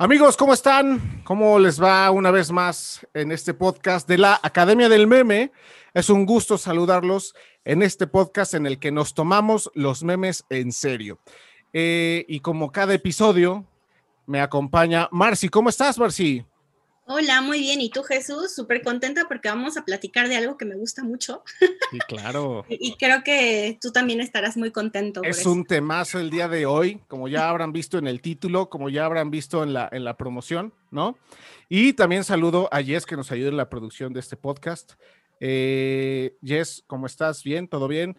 Amigos, ¿cómo están? ¿Cómo les va una vez más en este podcast de la Academia del Meme? Es un gusto saludarlos en este podcast en el que nos tomamos los memes en serio. Eh, y como cada episodio, me acompaña Marci. ¿Cómo estás, Marci? Hola, muy bien. ¿Y tú, Jesús? Súper contenta porque vamos a platicar de algo que me gusta mucho. Sí, claro. y creo que tú también estarás muy contento. Es un temazo el día de hoy, como ya habrán visto en el título, como ya habrán visto en la, en la promoción, ¿no? Y también saludo a Jess que nos ayuda en la producción de este podcast. Eh, Jess, ¿cómo estás? ¿Bien? ¿Todo bien?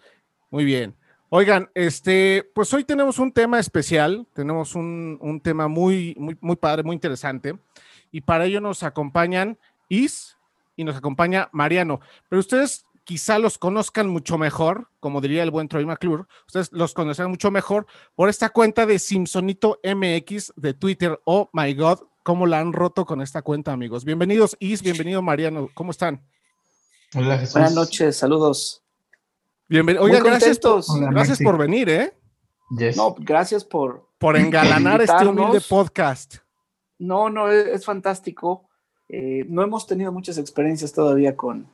Muy bien. Oigan, este, pues hoy tenemos un tema especial, tenemos un, un tema muy, muy, muy padre, muy interesante y para ello nos acompañan Is y nos acompaña Mariano. Pero ustedes quizá los conozcan mucho mejor, como diría el buen Troy McClure, ustedes los conocen mucho mejor por esta cuenta de Simpsonito MX de Twitter. Oh my God, cómo la han roto con esta cuenta, amigos. Bienvenidos, Is, bienvenido, Mariano. ¿Cómo están? Hola, Jesús. Buenas noches, saludos. Bienvenido. Oigan, gracias, gracias por venir, ¿eh? No, gracias por... Por engalanar este humilde podcast. No, no, es, fantástico. Eh, no hemos tenido muchas experiencias todavía con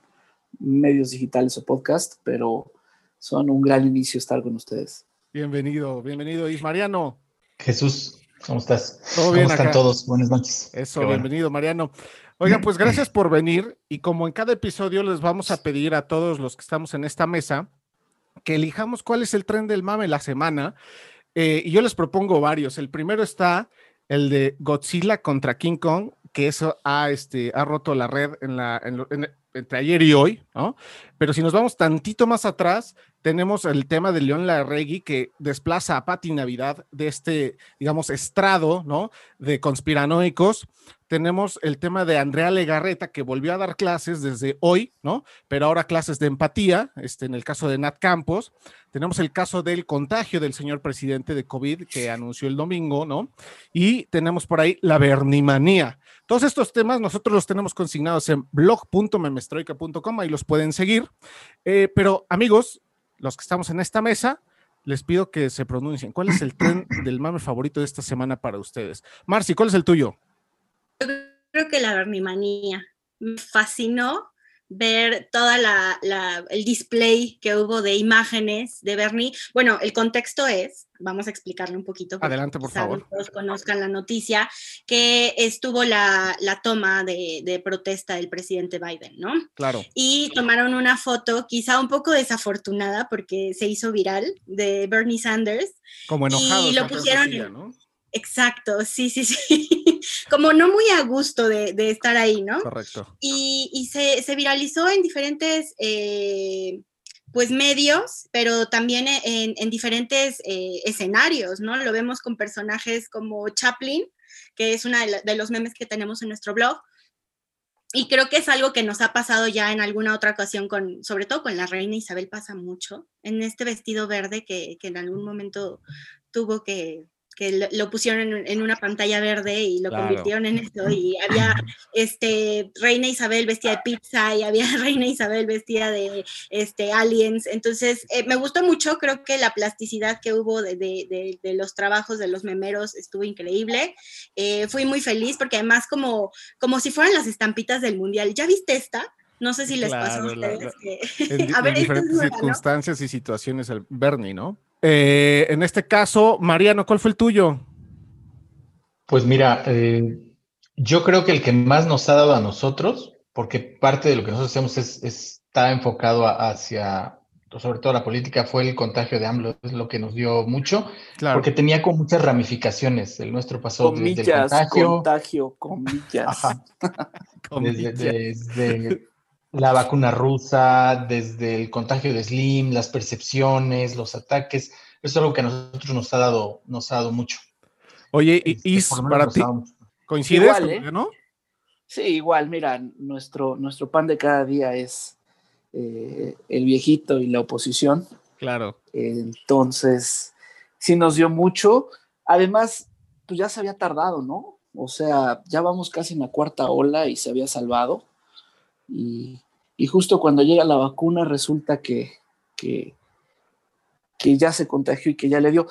medios digitales o podcast, pero son un gran inicio estar con ustedes. Bienvenido, bienvenido, Mariano. Jesús, ¿cómo estás? ¿Todo bien ¿Cómo están todos? Buenas noches. Eso, bienvenido, Mariano. Oigan, pues gracias por venir y como en cada episodio les vamos a pedir a todos los que estamos en esta mesa que elijamos cuál es el tren del mame la semana. Eh, y yo les propongo varios. El primero está el de Godzilla contra King Kong, que eso ha, este, ha roto la red en la, entre ayer y hoy, ¿no? Pero si nos vamos tantito más atrás, tenemos el tema de León Larregui que desplaza a Patti Navidad de este, digamos, estrado, ¿no? De conspiranoicos. Tenemos el tema de Andrea Legarreta que volvió a dar clases desde hoy, ¿no? Pero ahora clases de empatía, este, en el caso de Nat Campos. Tenemos el caso del contagio del señor presidente de COVID que anunció el domingo, ¿no? Y tenemos por ahí la vernimanía. Todos estos temas nosotros los tenemos consignados en blog.memestroica.com, ahí los pueden seguir. Eh, pero amigos, los que estamos en esta mesa, les pido que se pronuncien. ¿Cuál es el tren del mame favorito de esta semana para ustedes? Marci, ¿cuál es el tuyo? Yo creo que la vernimanía. Me fascinó ver toda la, el display que hubo de imágenes de Bernie. Bueno, el contexto es, vamos a explicarle un poquito. Adelante, por favor. Todos conozcan la noticia, que estuvo la, la toma de, de, protesta del presidente Biden, ¿no? Claro. Y tomaron una foto, quizá un poco desafortunada, porque se hizo viral, de Bernie Sanders. Como enojado. Y lo pusieron, ¿no? Exacto, sí, sí, sí. Como no muy a gusto de, estar ahí, ¿no? Correcto. Y, se, viralizó en diferentes, eh, pues, medios, pero también en, diferentes eh, escenarios, ¿no? Lo vemos con personajes como Chaplin, que es uno de los memes que tenemos en nuestro blog. Y creo que es algo que nos ha pasado ya en alguna otra ocasión, con, sobre todo con la reina Isabel pasa mucho, en este vestido verde que en algún momento tuvo que, que lo, pusieron en, una pantalla verde y lo convirtieron en esto y había este Reina Isabel vestida de pizza y había Reina Isabel vestida de este aliens. Entonces eh, me gustó mucho creo que la plasticidad que hubo de, de, de, los trabajos de los memeros estuvo increíble. Eh, fui muy feliz porque además como como si fueran las estampitas del mundial. Ya viste esta no sé si les pasó a ustedes en, a ver, diferentes circunstancias y situaciones el Bernie no eh, en este caso, Mariano, ¿cuál fue el tuyo? Pues mira, eh, yo creo que el que más nos ha dado a nosotros, porque parte de lo que nosotros hacemos es, está enfocado hacia, sobre todo la política, fue el contagio de AMLO, es lo que nos dio mucho, porque tenía con muchas ramificaciones. El nuestro pasó desde el contagio. contagio comillas. desde la vacuna rusa, desde el contagio de Slim, las percepciones, los ataques. Eso es algo que a nosotros nos ha dado, nos ha dado mucho. Oye, y este, para ti, ¿coincides igual, ¿eh? no? Sí, igual, mira, nuestro, nuestro pan de cada día es eh, el viejito y la oposición. Claro. Entonces, sí nos dio mucho. Además, pues ya se había tardado, ¿no? O sea, ya vamos casi en la cuarta ola y se había salvado. Y, y justo cuando llega la vacuna resulta que, que, ya se contagió y que ya le dio.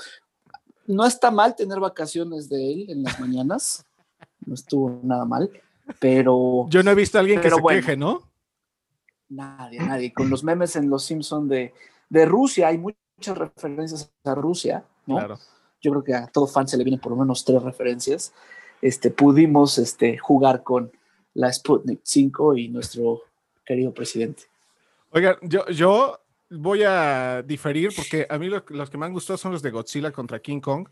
No está mal tener vacaciones de él en las mañanas, no estuvo nada mal, pero... Yo no he visto a alguien que se queje, ¿no? Nadie, nadie. Con los memes en Los Simpsons de, de Rusia, hay muchas referencias a Rusia, ¿no? Claro. Yo creo que a todo fan se le vienen por lo menos tres referencias. Este, pudimos este, jugar con la Sputnik 5 y nuestro querido presidente. Oigan, yo, yo voy a diferir porque a mí los que me han gustado son los de Godzilla contra King Kong.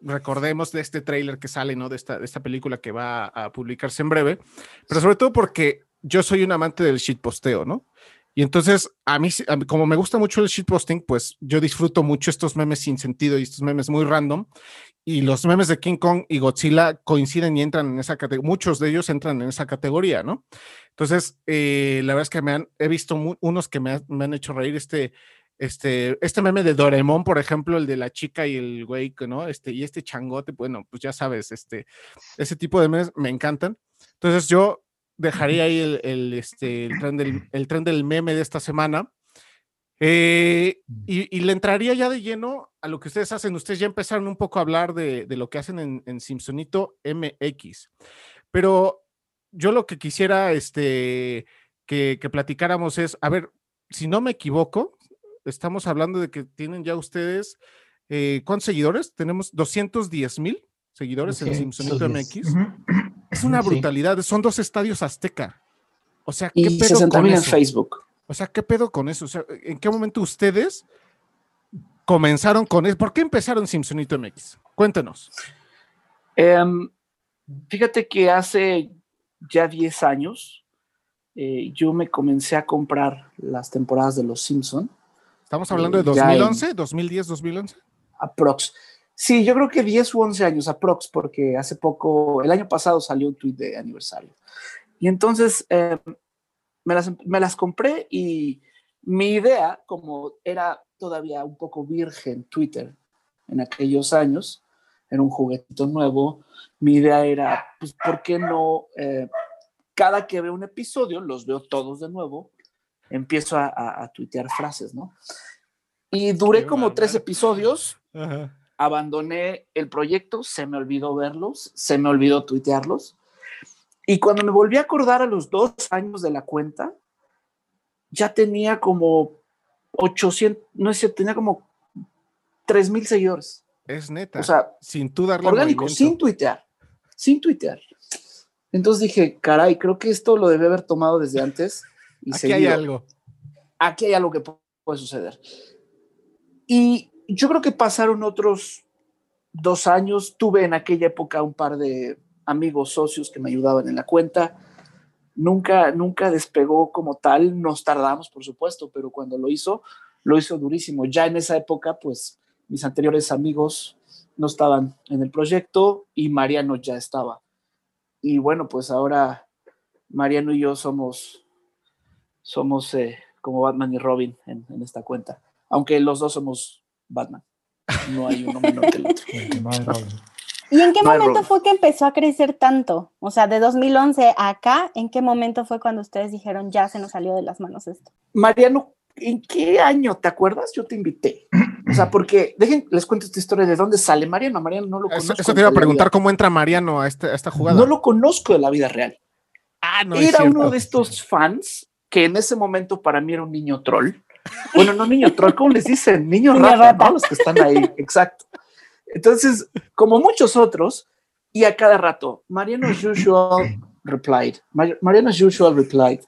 Recordemos de este tráiler que sale, ¿no? De esta, de esta película que va a publicarse en breve, pero sobre todo porque yo soy un amante del shitposteo, ¿no? Y entonces, a mí, como me gusta mucho el shitposting, pues yo disfruto mucho estos memes sin sentido y estos memes muy random. Y los memes de King Kong y Godzilla coinciden y entran en esa categoría. Muchos de ellos entran en esa categoría, ¿no? Entonces, eh, la verdad es que me han, he visto unos que me, han hecho reír. Este, este, este meme de Doremon, por ejemplo, el de la chica y el güey, ¿no? Este, y este changote, bueno, pues ya sabes, este, ese tipo de memes me encantan. Entonces, yo dejaría ahí el, este, el, tren del, el tren del meme de esta semana. Eh, mm. y, le entraría ya de lleno a lo que ustedes hacen. Ustedes ya empezaron un poco a hablar de, lo que hacen en, en, Simpsonito MX. Pero yo lo que quisiera este, que, platicáramos es, a ver, si no me equivoco, estamos hablando de que tienen ya ustedes, eh, ¿cuántos seguidores? Tenemos 210 mil seguidores en Simpsonito MX. Es una brutalidad. Son dos estadios Azteca. O sea, ¿qué y pedo con en Facebook. O sea, ¿qué pedo con eso? O sea, ¿en qué momento ustedes comenzaron con eso? ¿Por qué empezaron Simpsonito MX? Cuéntenos. Em, fíjate que hace ya 10 años eh, yo me comencé a comprar las temporadas de Los Simpson. ¿Estamos hablando de 2011, 2010, 2011? Aprox. Sí, yo creo que 10 u 11 años aprox, porque hace poco, el año pasado salió un tweet de aniversario. Y entonces em, me, las, me las compré y mi idea, como era todavía un poco virgen Twitter en aquellos años, era un juguetito nuevo, mi idea era, pues, ¿por qué no? Eh, cada que veo un episodio, los veo todos de nuevo, empiezo a, a, tuitear frases, ¿no? Y duré como tres episodios. Ajá abandoné el proyecto, se me olvidó verlos, se me olvidó tuitearlos. Y cuando me volví a acordar a los dos años de la cuenta, ya tenía como 800, no sé, tenía como 3 mil seguidores. Es neta. O sea, sin tú darle orgánico, sin tuitear, sin tuitear. Entonces dije, caray, creo que esto lo debe haber tomado desde antes. Y Aquí hay algo. Aquí hay algo que puede suceder. Y yo creo que pasaron otros dos años. Tuve en aquella época un par de amigos socios que me ayudaban en la cuenta. Nunca, nunca despegó como tal. Nos tardamos, por supuesto, pero cuando lo hizo, lo hizo durísimo. Ya en esa época, pues mis anteriores amigos no estaban en el proyecto y Mariano ya estaba. Y bueno, pues ahora Mariano y yo somos, somos eh, como Batman y Robin en, en esta cuenta. Aunque los dos somos Batman. No hay uno menor que el otro. ¿Y en qué momento fue que empezó a crecer tanto? O sea, de 2011 a acá, ¿en qué momento fue cuando ustedes dijeron ya se nos salió de las manos esto? Mariano, ¿en qué año te acuerdas? Yo te invité. O sea, porque dejen, les cuento esta historia de dónde sale Mariano. Mariano no lo conozco. Eso, te iba a preguntar cómo entra Mariano a, este, esta jugada. No lo conozco de la vida real. Ah, no. Era uno de estos fans que en ese momento para mí era un niño troll bueno, no niño troll, ¿cómo les dicen? Niño, rata, Los que están ahí, exacto. Entonces, como muchos otros, y a cada rato, Mariano usual replied, Mariano usual replied,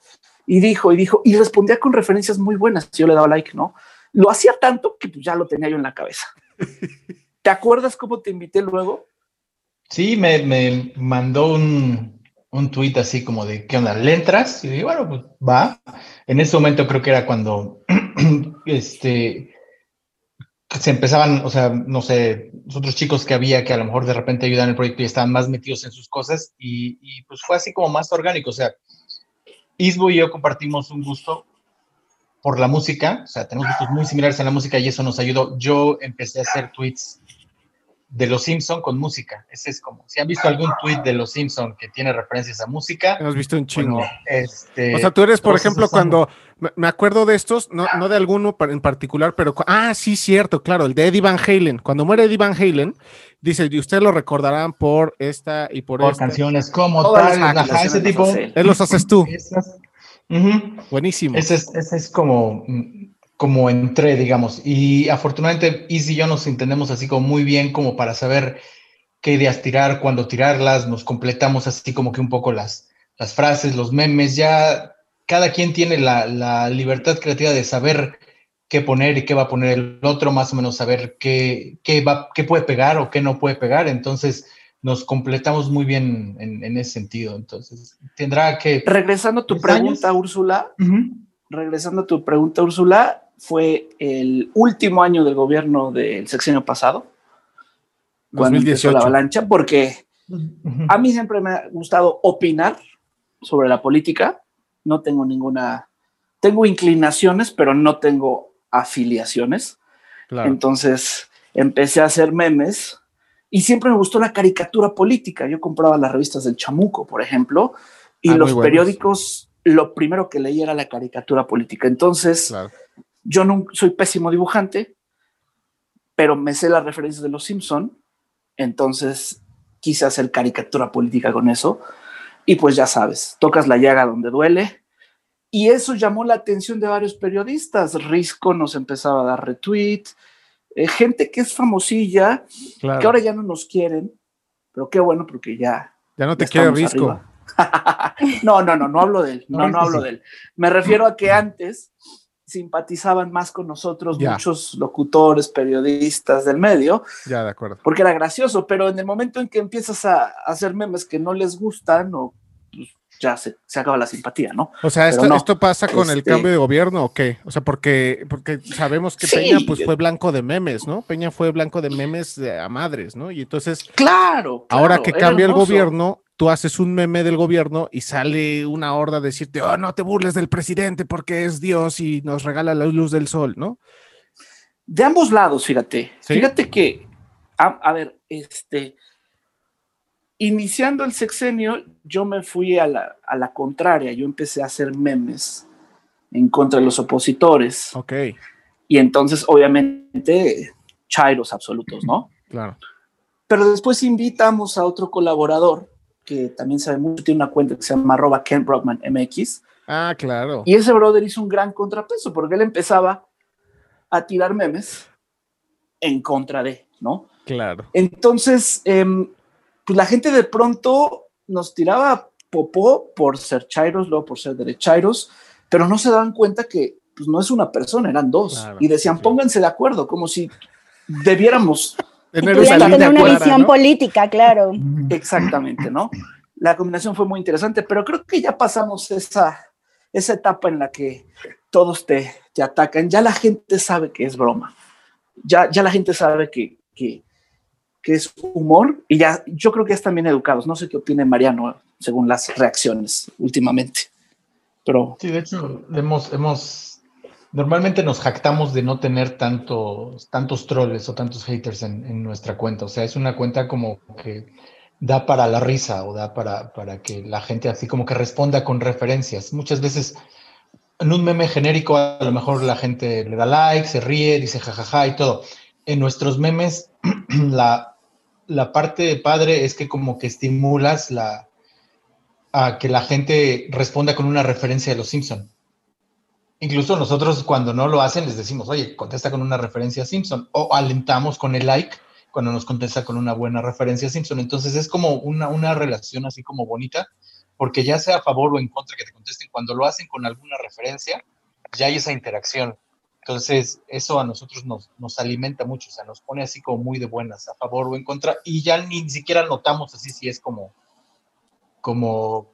y dijo, y dijo, y respondía con referencias muy buenas, yo le daba like, ¿no? Lo hacía tanto que pues, ya lo tenía yo en la cabeza. ¿Te acuerdas cómo te invité luego? Sí, me, me mandó un, un tuit así como de, ¿qué onda? ¿Le entras? Y dije, bueno, pues va. En ese momento creo que era cuando este, se empezaban, o sea, no sé, los otros chicos que había que a lo mejor de repente ayudan en el proyecto y estaban más metidos en sus cosas y, y pues fue así como más orgánico. O sea, Isbo y yo compartimos un gusto por la música, o sea, tenemos gustos muy similares en la música y eso nos ayudó. Yo empecé a hacer tweets de Los Simpson con música. Ese es como, si han visto algún tweet de Los Simpson que tiene referencias a música. Hemos visto un chingo. bueno, este, o sea, tú eres, por ejemplo, son- cuando me- me acuerdo de estos, no, no de alguno en particular, pero ah, sí, cierto, claro, el de Eddie Van Halen. Cuando muere Eddie Van Halen, dice, y ustedes lo recordarán por esta y por por esta. canciones como Todas tal, ajá, ese tipo. Él los haces tú. Esas- Buenísimo. Ese es, ese es como, mm, como entré, digamos. Y afortunadamente, Izzy y yo nos entendemos así como muy bien como para saber qué ideas tirar, cuándo tirarlas, nos completamos así como que un poco las, las frases, los memes, ya cada quien tiene la, la libertad creativa de saber qué poner y qué va a poner el otro, más o menos saber qué, qué, va, qué puede pegar o qué no puede pegar. Entonces, nos completamos muy bien en, en ese sentido. Entonces, tendrá que... Regresando a tu ¿Diez pregunta, años? Úrsula, regresando a tu pregunta, Úrsula, fue el último año del gobierno del sexenio pasado, cuando empezó 2018. la avalancha, porque a mí siempre me ha gustado opinar sobre la política. No tengo ninguna, tengo inclinaciones, pero no tengo afiliaciones. Claro. Entonces empecé a hacer memes y siempre me gustó la caricatura política. Yo compraba las revistas del Chamuco, por ejemplo, y Ah, los periódicos, lo primero que leí era la caricatura política. Entonces, Claro. yo no soy pésimo dibujante, pero me sé las referencias de los Simpson, entonces quise hacer caricatura política con eso. Y pues ya sabes, tocas la llaga donde duele. Y eso llamó la atención de varios periodistas. Risco nos empezaba a dar retweet. Eh, gente que es famosilla, claro. que ahora ya no nos quieren, pero qué bueno porque ya. ya no te ya quiere risco. no, no, no, no hablo de él. No, no hablo de él. Me refiero a que antes simpatizaban más con nosotros Ya. muchos locutores, periodistas del medio, Ya, de acuerdo. porque era gracioso, pero en el momento en que empiezas a hacer memes que no les gustan, o, pues, ya se, se acaba la simpatía, ¿no? O sea, esto, no, esto pasa con el este- cambio de gobierno o qué? O sea, porque, porque sabemos que Sí. Peña pues fue blanco de memes, ¿no? Peña fue blanco de memes a madres, ¿no? Y entonces, Claro. ahora que cambia el gobierno, tú haces un meme del gobierno y sale una horda a decirte, oh, no te burles del presidente porque es Dios y nos regala la luz del sol, ¿no? De ambos lados, fíjate. ¿Sí? Fíjate que, a, a ver, este, iniciando el sexenio, yo me fui a la, a la contraria, yo empecé a hacer memes en contra de los opositores. Ok, Y entonces, obviamente, chairos absolutos, ¿no? claro. Pero después invitamos a otro colaborador que también sabe mucho, tiene una cuenta que se llama arroba Ken Brockman MX. Ah, claro. Y ese brother hizo un gran contrapeso porque él empezaba a tirar memes en contra de, ¿no? Claro. Entonces, em, pues la gente de pronto nos tiraba popó por ser chairos, luego por ser derechairos, pero no se daban cuenta que pues, no es una persona, eran dos. Claro, y decían, pónganse de acuerdo, como si debiéramos Tener una clara, visión ¿no? política, claro. exactamente, ¿no? La combinación fue muy interesante, pero creo que ya pasamos esa, esa etapa en la que todos te, te atacan. Ya la gente sabe que es broma. Ya, ya la gente sabe que, que, que es humor y ya yo creo que ya están bien educados. No sé qué opine Mariano según las reacciones últimamente. Pero Sí, de hecho, hemos, hemos, normalmente nos jactamos de no tener tantos, tantos troles o tantos haters en, nuestra cuenta. O sea, es una cuenta como que da para la risa o da para, para que la gente así como que responda con referencias. Muchas veces en un meme genérico a lo mejor la gente le da like, se ríe, dice jajaja y todo. En nuestros memes la, la parte padre es que como que estimulas la, a que la gente responda con una referencia de los Simpson. Incluso nosotros cuando no lo hacen les decimos, oye, contesta con una referencia a Simpson o alentamos con el like cuando nos contesta con una buena referencia a Simpson. Entonces es como una, una relación así como bonita, porque ya sea a favor o en contra que te contesten, cuando lo hacen con alguna referencia, ya hay esa interacción. Entonces eso a nosotros nos, nos alimenta mucho, o sea, nos pone así como muy de buenas, a favor o en contra, y ya ni siquiera notamos así si es como, como,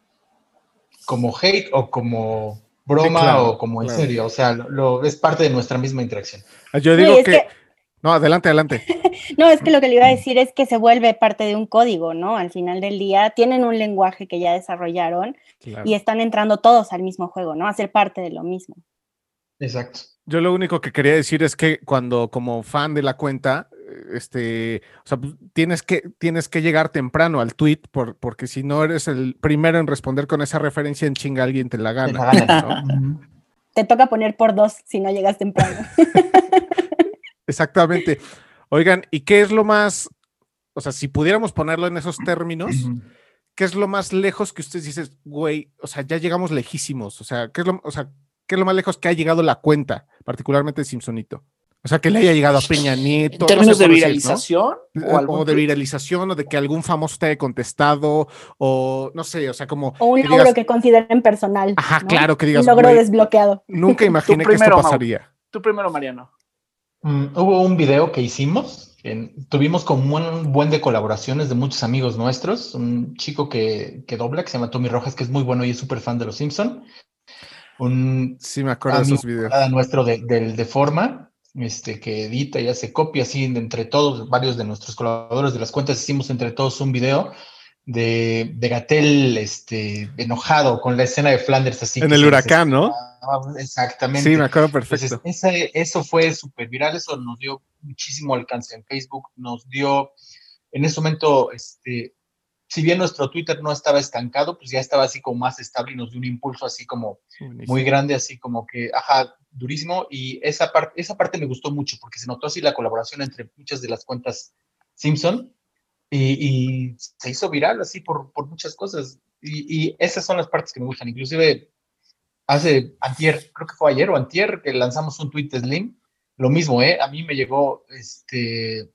como hate o como broma Sí, claro, o como en claro. serio, o sea, lo, lo- es parte de nuestra misma interacción. Yo No, digo que... que- No, adelante, adelante. No, es que lo que le iba a decir es que se vuelve parte de un código, ¿no? Al final del día tienen un lenguaje que ya desarrollaron Claro. y están entrando todos al mismo juego, ¿no? A ser parte de lo mismo. Exacto. Yo lo único que quería decir es que cuando como fan de la cuenta, este, o sea, pues, tienes que, tienes que llegar temprano al tweet por, porque si no eres el primero en responder con esa referencia en chinga alguien te la Te gana. Te toca poner por dos si no llegas temprano. Exactamente. Oigan, ¿y qué es lo más, o sea, si pudiéramos ponerlo en esos términos. ¿qué es lo más lejos que ustedes dicen, güey, o sea, ya llegamos lejísimos? O sea, ¿qué es lo, o sea, ¿qué es lo más lejos que ha llegado la cuenta, particularmente de Simpsonito? O sea, que le haya llegado a Peña En Nieto. no términos sé de por decir, ¿no? viralización O, algún de viralización, o de que algún famoso te haya contestado, o no sé, o sea, como. O un que logro digas, que consideren personal. Ajá, ¿no? claro, que digas. Un logro "Güey, desbloqueado. nunca imaginé que esto Mau. pasaría. Tú primero, Mariano. Mm, hubo un video que hicimos, en- tuvimos como un buen de colaboraciones de muchos amigos nuestros, un chico que, que dobla, que se llama Tommy Rojas, que es muy bueno y es súper fan de los Simpson, un Sí, me acuerdo de esos videos. nuestro de- del de forma, este, que edita y hace copia, así de entre todos, varios de nuestros colaboradores de las cuentas, hicimos entre todos un video de, de Gatel este, enojado con la escena de Flanders así. En el se huracán, ¿no? Exactamente. Sí, me acuerdo Entonces, perfecto. ese- eso fue súper viral, eso nos dio muchísimo alcance en Facebook, nos dio, en ese momento, este, si bien nuestro Twitter no estaba estancado, pues ya estaba así como más estable y nos dio un impulso así como Buenísimo. muy grande, así como que, ajá, durísimo, y esa, parte esa parte me gustó mucho porque se notó así la colaboración entre muchas de las cuentas Simpson y, y se hizo viral así por, por muchas cosas, y, y esas son las partes que me gustan, inclusive hace antier, creo que fue ayer o antier, que lanzamos un tweet de Slim, lo mismo, ¿eh? A mí me llegó, este,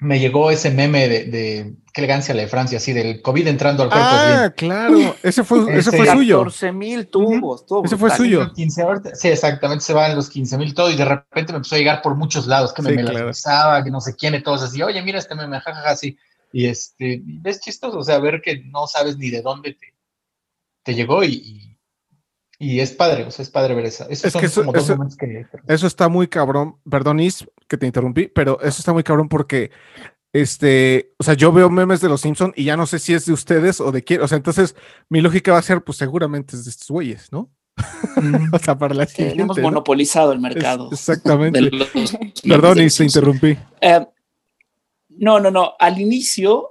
me llegó ese meme de, de qué elegancia la de Francia, así del COVID entrando al cuerpo. Ah, claro. Ese fue, ese Ese fue suyo. 14 mil tubos. todo Ese fue suyo. 15 ahorita- sí, exactamente, se van los 15 mil todo y de repente me empezó a llegar por muchos lados, que me, Sí, me claro. que no sé quién y todos así, oye, mira este meme, jajaja, así. Y este, y es chistoso, o sea, ver que no sabes ni de dónde te, te llegó y, y, y es padre, o sea, es padre ver esa. Esos Es son que eso- como dos eso- momentos que... Eso está muy cabrón. Perdón, Is, que te interrumpí, pero eso está muy cabrón porque, este, o sea, yo veo memes de los Simpson y ya no sé si es de ustedes o de quién. O sea, entonces mi lógica va a ser, pues seguramente es de estos güeyes, ¿no? O sea, para la Que siguiente. hemos ¿no? monopolizado el Es- mercado. exactamente. los Perdón, Is, te interrumpí. Eh, no, no, no. Al inicio,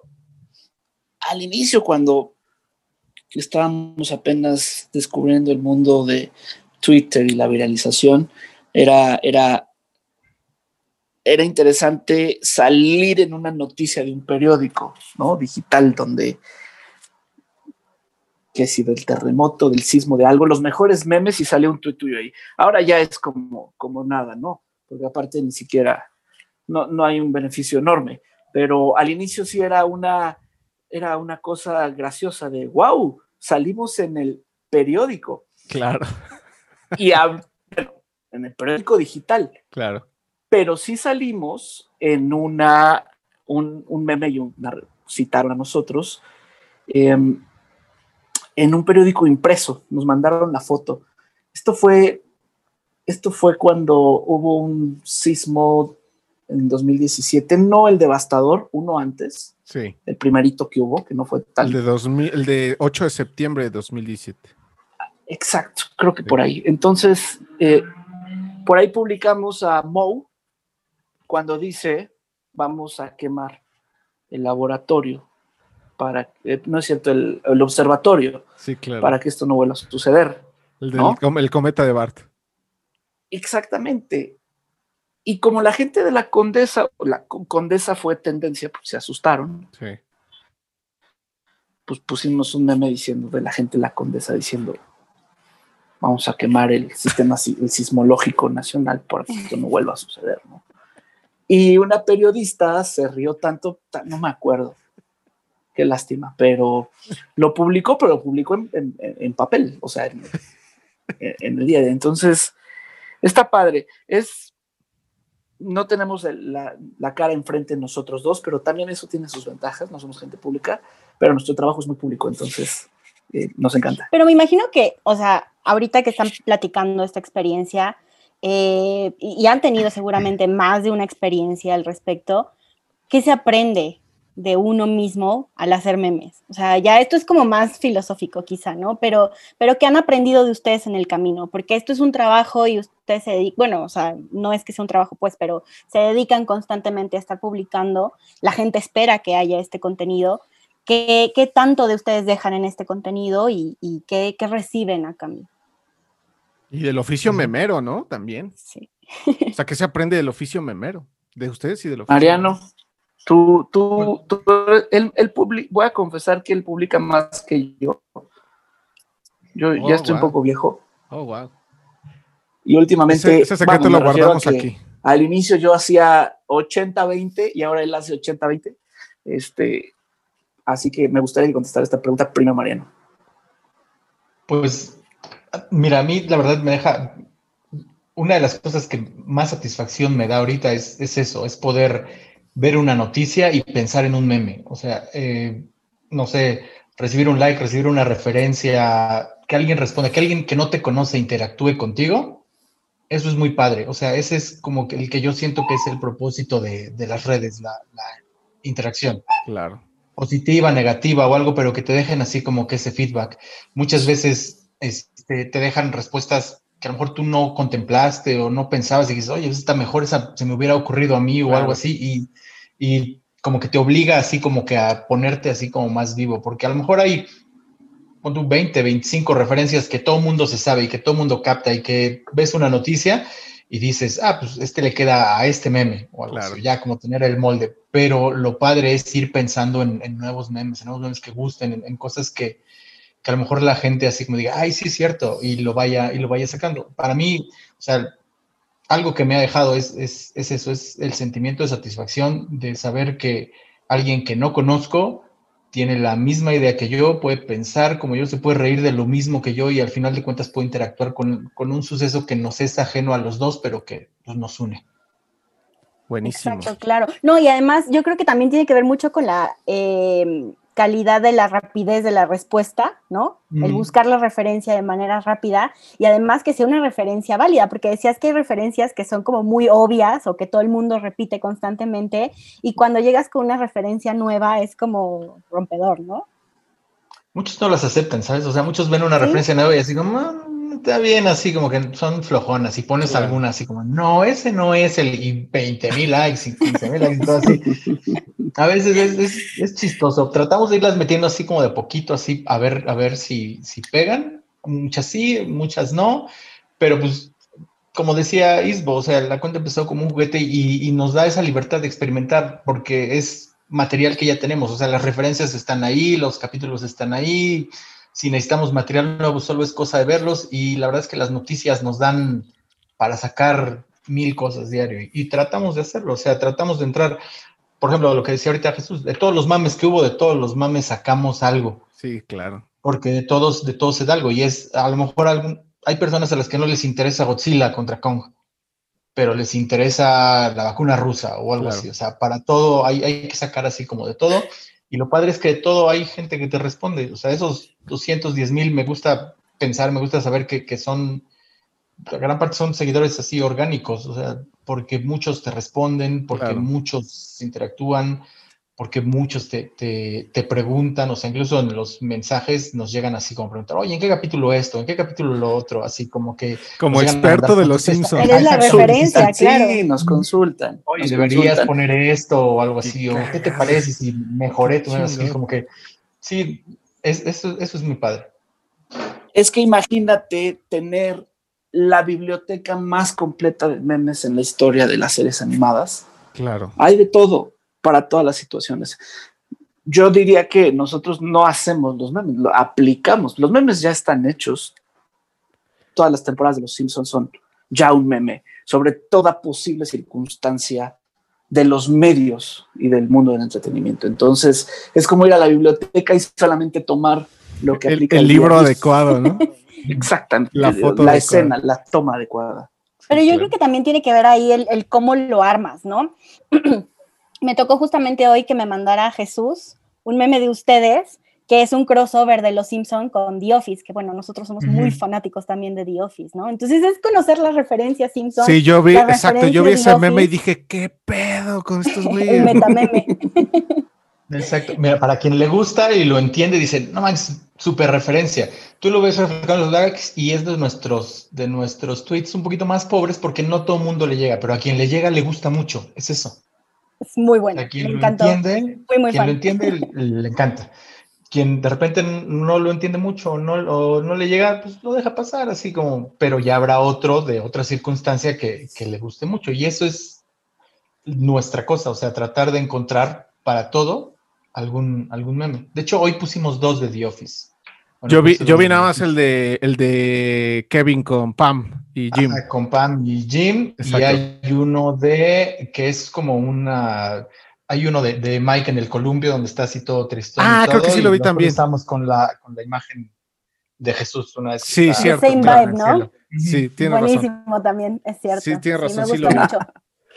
al inicio, cuando estábamos apenas descubriendo el mundo de Twitter y la viralización, era, era, era interesante salir en una noticia de un periódico, ¿no? Digital, donde que si del terremoto, del sismo, de algo, los mejores memes y sale un tuit tuyo ahí. Ahora ya es como, como nada, ¿no? Porque aparte ni siquiera no, no hay un beneficio enorme, pero al inicio sí era una, era una cosa graciosa de, wow, salimos en el periódico Claro, y a- en el periódico digital, claro. pero sí salimos en una, un, un meme y una, citaron a nosotros, em, en un periódico impreso, nos mandaron la foto. Esto fue, esto fue cuando hubo un sismo en 2017, no el devastador, uno antes, Sí. el primerito que hubo, que no fue El tal. de, 2000, el de 8 de septiembre de 2017. Exacto, creo que Sí. por ahí. Entonces, eh, por ahí publicamos a Moe cuando dice, vamos a quemar el laboratorio para, eh, no es cierto, el, el observatorio, Sí, claro. para que esto no vuelva a suceder. el, del ¿no? com- el cometa de Bart. Exactamente. Y como la gente de la condesa, la con- condesa fue tendencia, pues se asustaron, Sí. pues pusimos un meme diciendo de la gente de la condesa diciendo, vamos a quemar el sistema si- el sismológico nacional para que esto no vuelva a suceder, ¿no? Y una periodista se rió tanto, ta- no me acuerdo, qué lástima, pero lo publicó, pero lo publicó en, en- en papel, o sea, en, en- en el día de entonces, está padre, es, no tenemos la, la cara enfrente nosotros dos, pero también eso tiene sus ventajas, no somos gente pública, pero nuestro trabajo es muy público, entonces eh, nos encanta. Pero me imagino que, o sea, ahorita que están platicando esta experiencia eh, y han tenido seguramente más de una experiencia al respecto, ¿qué se aprende de uno mismo al hacer memes? O sea, ya esto es como más filosófico quizá, ¿no? Pero, pero ¿qué han aprendido de ustedes en el camino? Porque esto es un trabajo y ustedes se dedican, bueno, o sea, no es que sea un trabajo pues, pero se dedican constantemente a estar publicando, la gente espera que haya este contenido. ¿Qué, qué tanto de ustedes dejan en este contenido y, y qué, qué reciben a cambio? Y del oficio memero, ¿no? También. Sí. O sea, ¿qué se aprende del oficio memero? De ustedes y del oficio. Mariano, tú, tú, tú, él, él publica, voy a confesar que él publica más que yo. Yo Oh, ya estoy wow. un poco viejo. Oh, wow. Y últimamente. Ese, ese secreto vamos, lo guardamos aquí. Al inicio yo hacía 80-20 y ahora él hace 80-20. Este, así que me gustaría contestar esta pregunta primero, Mariano. Pues, mira, a mí la verdad me deja, una de las cosas que más satisfacción me da ahorita es, es eso, es poder ver una noticia y pensar en un meme. O sea, eh, no sé, recibir un like, recibir una referencia, que alguien responda, que alguien que no te conoce interactúe contigo, eso es muy padre. O sea, ese es como el que yo siento que es el propósito de, de las redes, la, la interacción Claro. positiva, negativa o algo, pero que te dejen así como que ese feedback. Muchas veces este, te dejan respuestas que a lo mejor tú no contemplaste o no pensabas y dices, oye, está mejor esa, se me hubiera ocurrido a mí o Claro. algo así, y, y como que te obliga así como que a ponerte así como más vivo, porque a lo mejor hay pon tú 20, 25 referencias que todo mundo se sabe y que todo mundo capta y que ves una noticia y dices, ah, pues este le queda a este meme o algo Claro. así, ya como tener el molde. Pero lo padre es ir pensando en, en nuevos memes, en nuevos memes que gusten, en, en cosas que, que a lo mejor la gente así como diga, ay, sí es cierto, y lo vaya, y lo vaya sacando. Para mí, o sea, algo que me ha dejado es, es, es eso, es el sentimiento de satisfacción de saber que alguien que no conozco tiene la misma idea que yo, puede pensar como yo, se puede reír de lo mismo que yo y al final de cuentas puede interactuar con, con un suceso que nos es ajeno a los dos, pero que pues, nos une. Buenísimo. Exacto, claro. No, y además yo creo que también tiene que ver mucho con la eh, calidad de la rapidez de la respuesta, ¿no? El buscar la referencia de manera rápida y además que sea una referencia válida, porque decías que hay referencias que son como muy obvias o que todo el mundo repite constantemente y cuando llegas con una referencia nueva es como rompedor, ¿no? Muchos no las aceptan, ¿sabes? O sea, muchos ven una Sí. referencia nueva y así como, "Ah, está bien, así como que son flojonas y pones Claro. alguna así como, no, ese no es el, y 20 mil likes y 15 mil likes todo así. A veces es, es- es chistoso. Tratamos de irlas metiendo así como de poquito, así, a ver, a ver si, si pegan. Muchas sí, muchas no, pero pues, como decía Isbo, o sea, la cuenta empezó como un juguete y, y nos da esa libertad de experimentar porque es material que ya tenemos, o sea, las referencias están ahí, los capítulos están ahí, si necesitamos material nuevo solo es cosa de verlos y la verdad es que las noticias nos dan para sacar mil cosas diario y, y tratamos de hacerlo, o sea, tratamos de entrar, por ejemplo, lo que decía ahorita Jesús, de todos los mames que hubo, de todos los mames sacamos algo Sí, claro. porque de todos, de todos se da algo. Y es, a lo mejor algún, hay personas a las que no les interesa Godzilla contra Kong, pero les interesa la vacuna rusa o algo Claro. así. O sea, para todo hay, hay que sacar así como de todo. Y lo padre es que de todo hay gente que te responde. O sea, esos 210 mil me gusta pensar, me gusta saber que, que son, la gran parte son seguidores así orgánicos, o sea, porque muchos te responden, porque Claro. muchos interactúan, porque muchos te, te, te preguntan, o sea, incluso en los mensajes nos llegan así como preguntar, oye, ¿en qué capítulo esto? ¿En qué capítulo lo otro? Así como que... Como experto de los. Simpsons. Eres la referencia, Sí, claro. nos consultan. Oye, nos deberías consultan. poner esto o algo así, o ¿qué te parece si mejoré tu así como que sí, es, eso, eso es muy padre. Es que imagínate tener la biblioteca más completa de memes en la historia de las series animadas. Claro. Hay de todo para todas las situaciones. Yo diría que nosotros no hacemos los memes, lo aplicamos. Los memes ya están hechos. Todas las temporadas de Los Simpsons son ya un meme sobre toda posible circunstancia de los medios y del mundo del entretenimiento. Entonces, es como ir a la biblioteca y solamente tomar lo que El, aplica el a libro día. adecuado, ¿no? Exactamente. La La, foto adecuada. escena, la toma adecuada. Pero yo claro. creo que también tiene que ver ahí el, el cómo lo armas, ¿no? me tocó justamente hoy que me mandara Jesús un meme de ustedes, que es un crossover de Los Simpson con The Office, que bueno, nosotros somos muy fanáticos también de The Office, ¿no? Entonces es conocer las referencias Simpson, Sí, yo vi, la exacto, yo vi referencia ese meme y dije, ¿qué pedo con estos el güeyes? metameme. Exacto. Mira, para quien le gusta y lo entiende, dice, no manches, súper referencia. Tú lo ves reflejado en los likes y es de nuestros, de nuestros tweets un poquito más pobres porque no todo el mundo le llega, pero a quien le llega le gusta mucho. Es eso. Es muy bueno. A quien me lo encantó. entiende, Fui muy quien fan. lo entiende le, le encanta. Quien de repente no lo entiende mucho o no, o no le llega, pues lo deja pasar, así como, pero ya habrá otro de otra circunstancia que, que le guste mucho. Y eso es nuestra cosa, o sea, tratar de encontrar para todo algún, algún meme. De hecho, hoy pusimos dos de The Office. Bueno, Yo vi, yo vi nada más el de, el de Kevin con Pam y Jim. Ajá, con Pam y Jim. Exacto. Y hay uno de que es como una. Hay uno de, de Mike en el columpio donde está así todo tristón. y Ah, creo que sí lo vi también. Estamos con la, con la imagen de Jesús una vez. Sí, está- cierto. same vibe. Sí, tiene razón. Buenísimo también, es cierto. Sí, tiene razón, me sí gustó lo vi. mucho.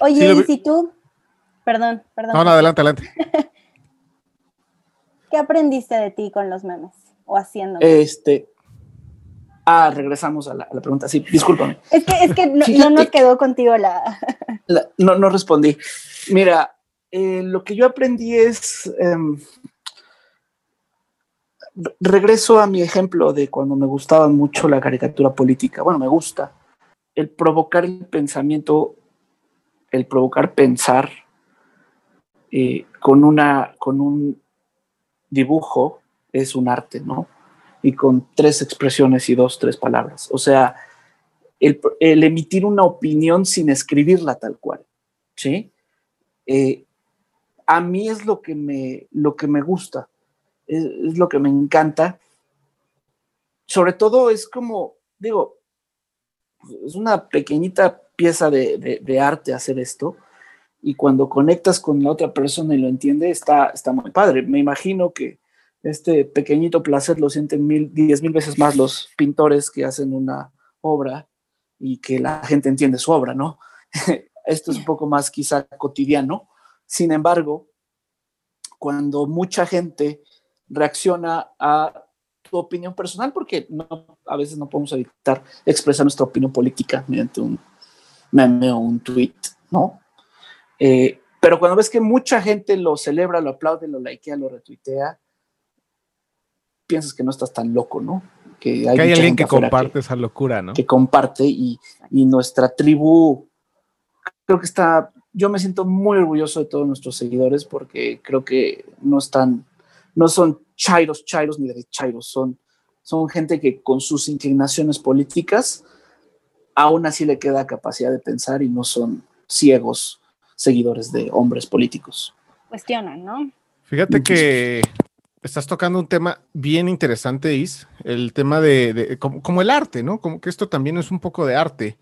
Oye, Sí lo vi. y si tú, perdón, perdón. No, no, adelante, adelante. ¿Qué aprendiste de ti con los memes o haciendo? Este. Ah, regresamos a la, a la pregunta. Sí, discúlpame. Es que, es que no, nos que- quedó contigo la. La- no, no respondí. Mira, eh, lo que yo aprendí es. em, re- regreso a mi ejemplo de cuando me gustaba mucho la caricatura política. Bueno, me gusta. El provocar el pensamiento, el provocar pensar eh, con, una, con un dibujo es un arte, ¿no? Y con tres expresiones y dos, tres palabras. O sea, el, emitir una opinión sin escribirla tal cual. ¿sí? Eh, a mí es lo que me, lo que me gusta, es, lo que me encanta. Sobre todo es como, digo, es una pequeñita pieza de arte hacer esto y cuando conectas con la otra persona y lo entiende, está, está muy padre. Me imagino que este pequeñito placer lo sienten mil, diez mil veces más los pintores que hacen una obra y que la gente entiende su obra, ¿no? Esto es un poco más quizá cotidiano. Sin embargo, cuando mucha gente reacciona a tu opinión personal, porque a veces no podemos evitar expresar nuestra opinión política mediante un meme o un tweet, ¿no? Eh, pero cuando ves que mucha gente lo celebra, lo aplaude, lo likea, lo retuitea, piensas que no estás tan loco, ¿no? Que hay, Que hay alguien que comparte esa locura, ¿no? que comparte y, y nuestra tribu, creo que está, yo me siento muy orgulloso de todos nuestros seguidores porque creo que no están, no son chairos, chairos ni derechairos, son, son gente que con sus inclinaciones políticas aún así le queda capacidad de pensar y no son ciegos seguidores de hombres políticos. Cuestionan, ¿no? Fíjate que estás tocando un tema bien interesante, Is, el tema de, como, el arte, ¿no? Como que esto también es un poco de arte.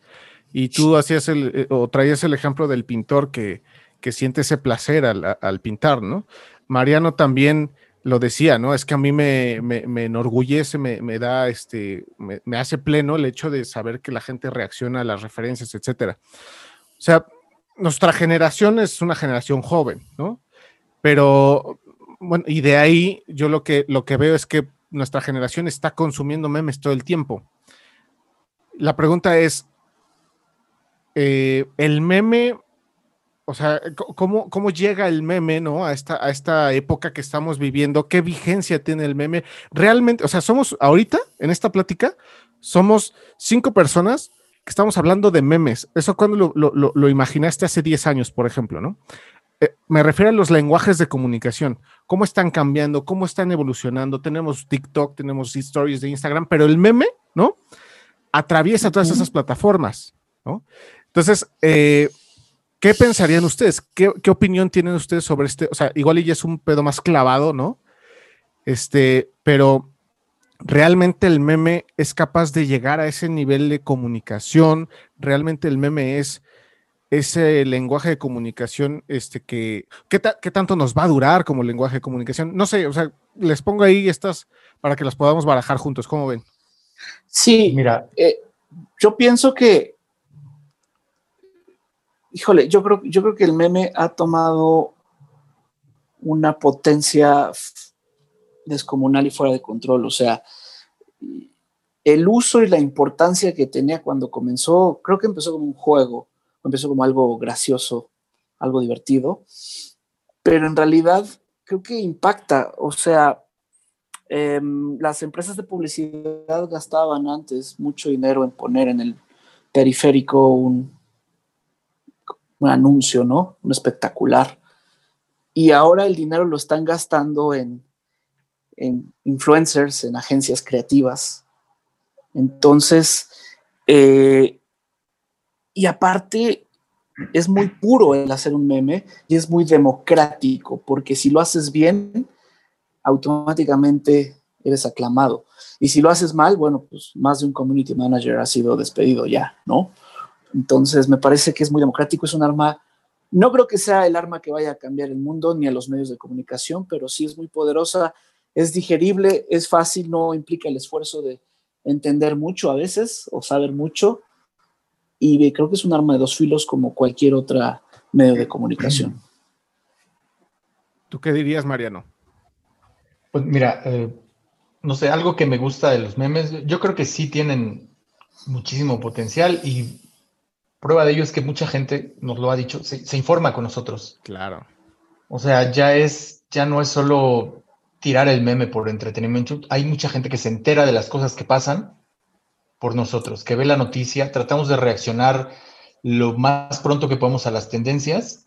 Y tú hacías el, eh, o traías el ejemplo del pintor que, siente ese placer al, pintar, ¿no? Mariano también lo decía, ¿no? Es que a mí me, me, enorgullece, me, me da, este, me hace pleno el hecho de saber que la gente reacciona a las referencias, etcétera. O sea, nuestra generación es una generación joven, ¿no? Pero bueno, y de ahí yo lo que, lo que veo es que nuestra generación está consumiendo memes todo el tiempo. La pregunta es, eh, el meme, o sea, ¿cómo, ¿cómo llega el meme, no? A esta, a esta época que estamos viviendo, ¿qué vigencia tiene el meme? Realmente, o sea, somos ahorita, en esta plática, somos cinco personas que estamos hablando de memes. Eso cuando lo- lo imaginaste hace 10 años, por ejemplo, ¿no? Eh, me refiero a los lenguajes de comunicación, cómo están cambiando, cómo están evolucionando. Tenemos TikTok, tenemos stories de Instagram, pero el meme, ¿no? Atraviesa todas esas plataformas, ¿no? Entonces, eh, ¿qué pensarían ustedes? ¿Qué, qué opinión tienen ustedes sobre este? O sea, igual ya es un pedo más clavado, ¿no? Este, pero realmente el meme es capaz de llegar a ese nivel de comunicación, realmente el meme es ese lenguaje de comunicación, este que, ¿qué, ta- qué tanto nos va a durar como lenguaje de comunicación? No sé, o sea, les pongo ahí estas para que las podamos barajar juntos, ¿cómo ven? Sí, Mira, eh, yo pienso que, híjole, yo creo, yo creo que el meme ha tomado una potencia descomunal y fuera de control. O sea, el uso y la importancia que tenía cuando comenzó, creo que empezó como un juego, empezó como algo gracioso, algo divertido, pero en realidad creo que impacta. O sea, em, las empresas de publicidad gastaban antes mucho dinero en poner en el periférico un, un anuncio, ¿no? Un espectacular. Y ahora el dinero lo están gastando en, en influencers, en agencias creativas. Entonces, eh, y aparte, es muy puro el hacer un meme y es muy democrático, porque si lo haces bien, automáticamente eres aclamado. Y si lo haces mal, bueno, pues más de un community manager ha sido despedido ya, ¿no? Entonces, me parece que es muy democrático, es un arma, no creo que sea el arma que vaya a cambiar el mundo ni a los medios de comunicación, pero sí es muy poderosa, es digerible, es fácil, no implica el esfuerzo de entender mucho a veces o saber mucho. Y creo que es un arma de dos filos como cualquier otra medio de comunicación. ¿Tú qué dirías, Mariano? Pues mira, eh, no sé, algo que me gusta de los memes, yo creo que sí tienen muchísimo potencial y prueba de ello es que mucha gente nos lo ha dicho, se, se informa con nosotros. Claro. O sea, ya es, ya no es solo tirar el meme por entretenimiento. Hay mucha gente que se entera de las cosas que pasan por nosotros, que ve la noticia, tratamos de reaccionar lo más pronto que podemos a las tendencias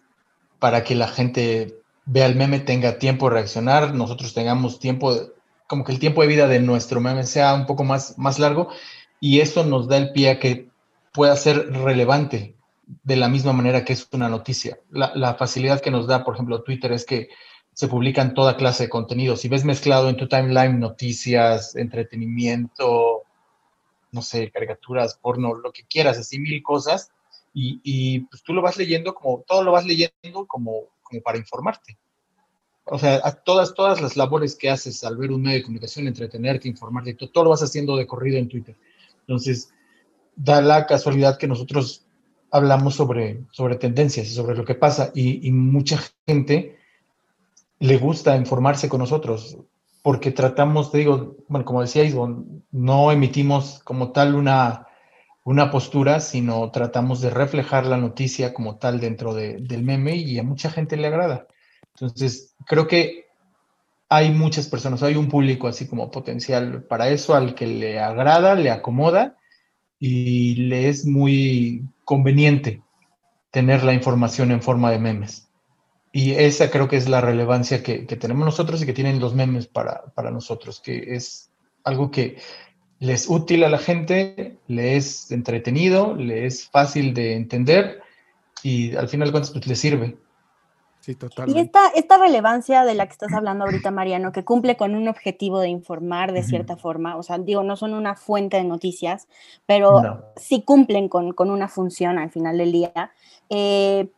para que la gente vea el meme, tenga tiempo de reaccionar, nosotros tengamos tiempo, como que el tiempo de vida de nuestro meme sea un poco más, más largo y eso nos da el pie a que pueda ser relevante de la misma manera que es una noticia. La, la facilidad que nos da, por ejemplo, Twitter es que se publican toda clase de contenido. Si ves mezclado en tu timeline noticias, entretenimiento, no sé, caricaturas, porno, lo que quieras, así mil cosas, y, pues tú lo vas leyendo como, todo lo vas leyendo como, como para informarte. O sea, a todas, todas las labores que haces al ver un medio de comunicación, entretenerte, informarte, todo, todo lo vas haciendo de corrido en Twitter. Entonces, da la casualidad que nosotros hablamos sobre, sobre tendencias y sobre lo que pasa, y, y mucha gente le gusta informarse con nosotros, porque tratamos, te digo, bueno, como decía no emitimos como tal una, una postura, sino tratamos de reflejar la noticia como tal dentro del meme y a mucha gente le agrada. Entonces, creo que hay muchas personas, hay un público así como potencial para eso, al que le agrada, le acomoda y le es muy conveniente tener la información en forma de memes. Y esa creo que es la relevancia que, tenemos nosotros y que tienen los memes para, nosotros, que es algo que les es útil a la gente, le es entretenido, le es fácil de entender y al final de cuentas pues le sirve. Sí, totalmente. Y esta, esta relevancia de la que estás hablando ahorita, Mariano, que cumple con un objetivo de informar de cierta forma, o sea, digo, no son una fuente de noticias, pero sí cumplen con, con, una función al final del día. Eh,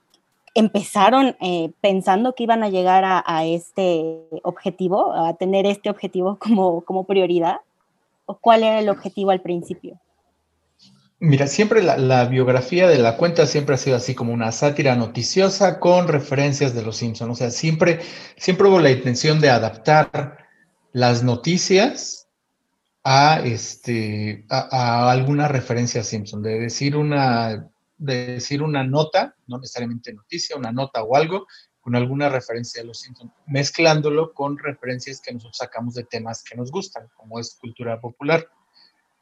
empezaron eh, pensando que iban a llegar a, este objetivo, a tener este objetivo como, como prioridad? ¿O cuál era el objetivo al principio? Mira, siempre la, biografía de la cuenta siempre ha sido así como una sátira noticiosa con referencias de los Simpsons. O sea, siempre, siempre hubo la intención de adaptar las noticias a, este, a, a alguna referencia a Simpson, de decir una de decir una nota, no necesariamente noticia, una nota o algo, con alguna referencia de los Simpsons, mezclándolo con referencias que nosotros sacamos de temas que nos gustan, como es cultura popular.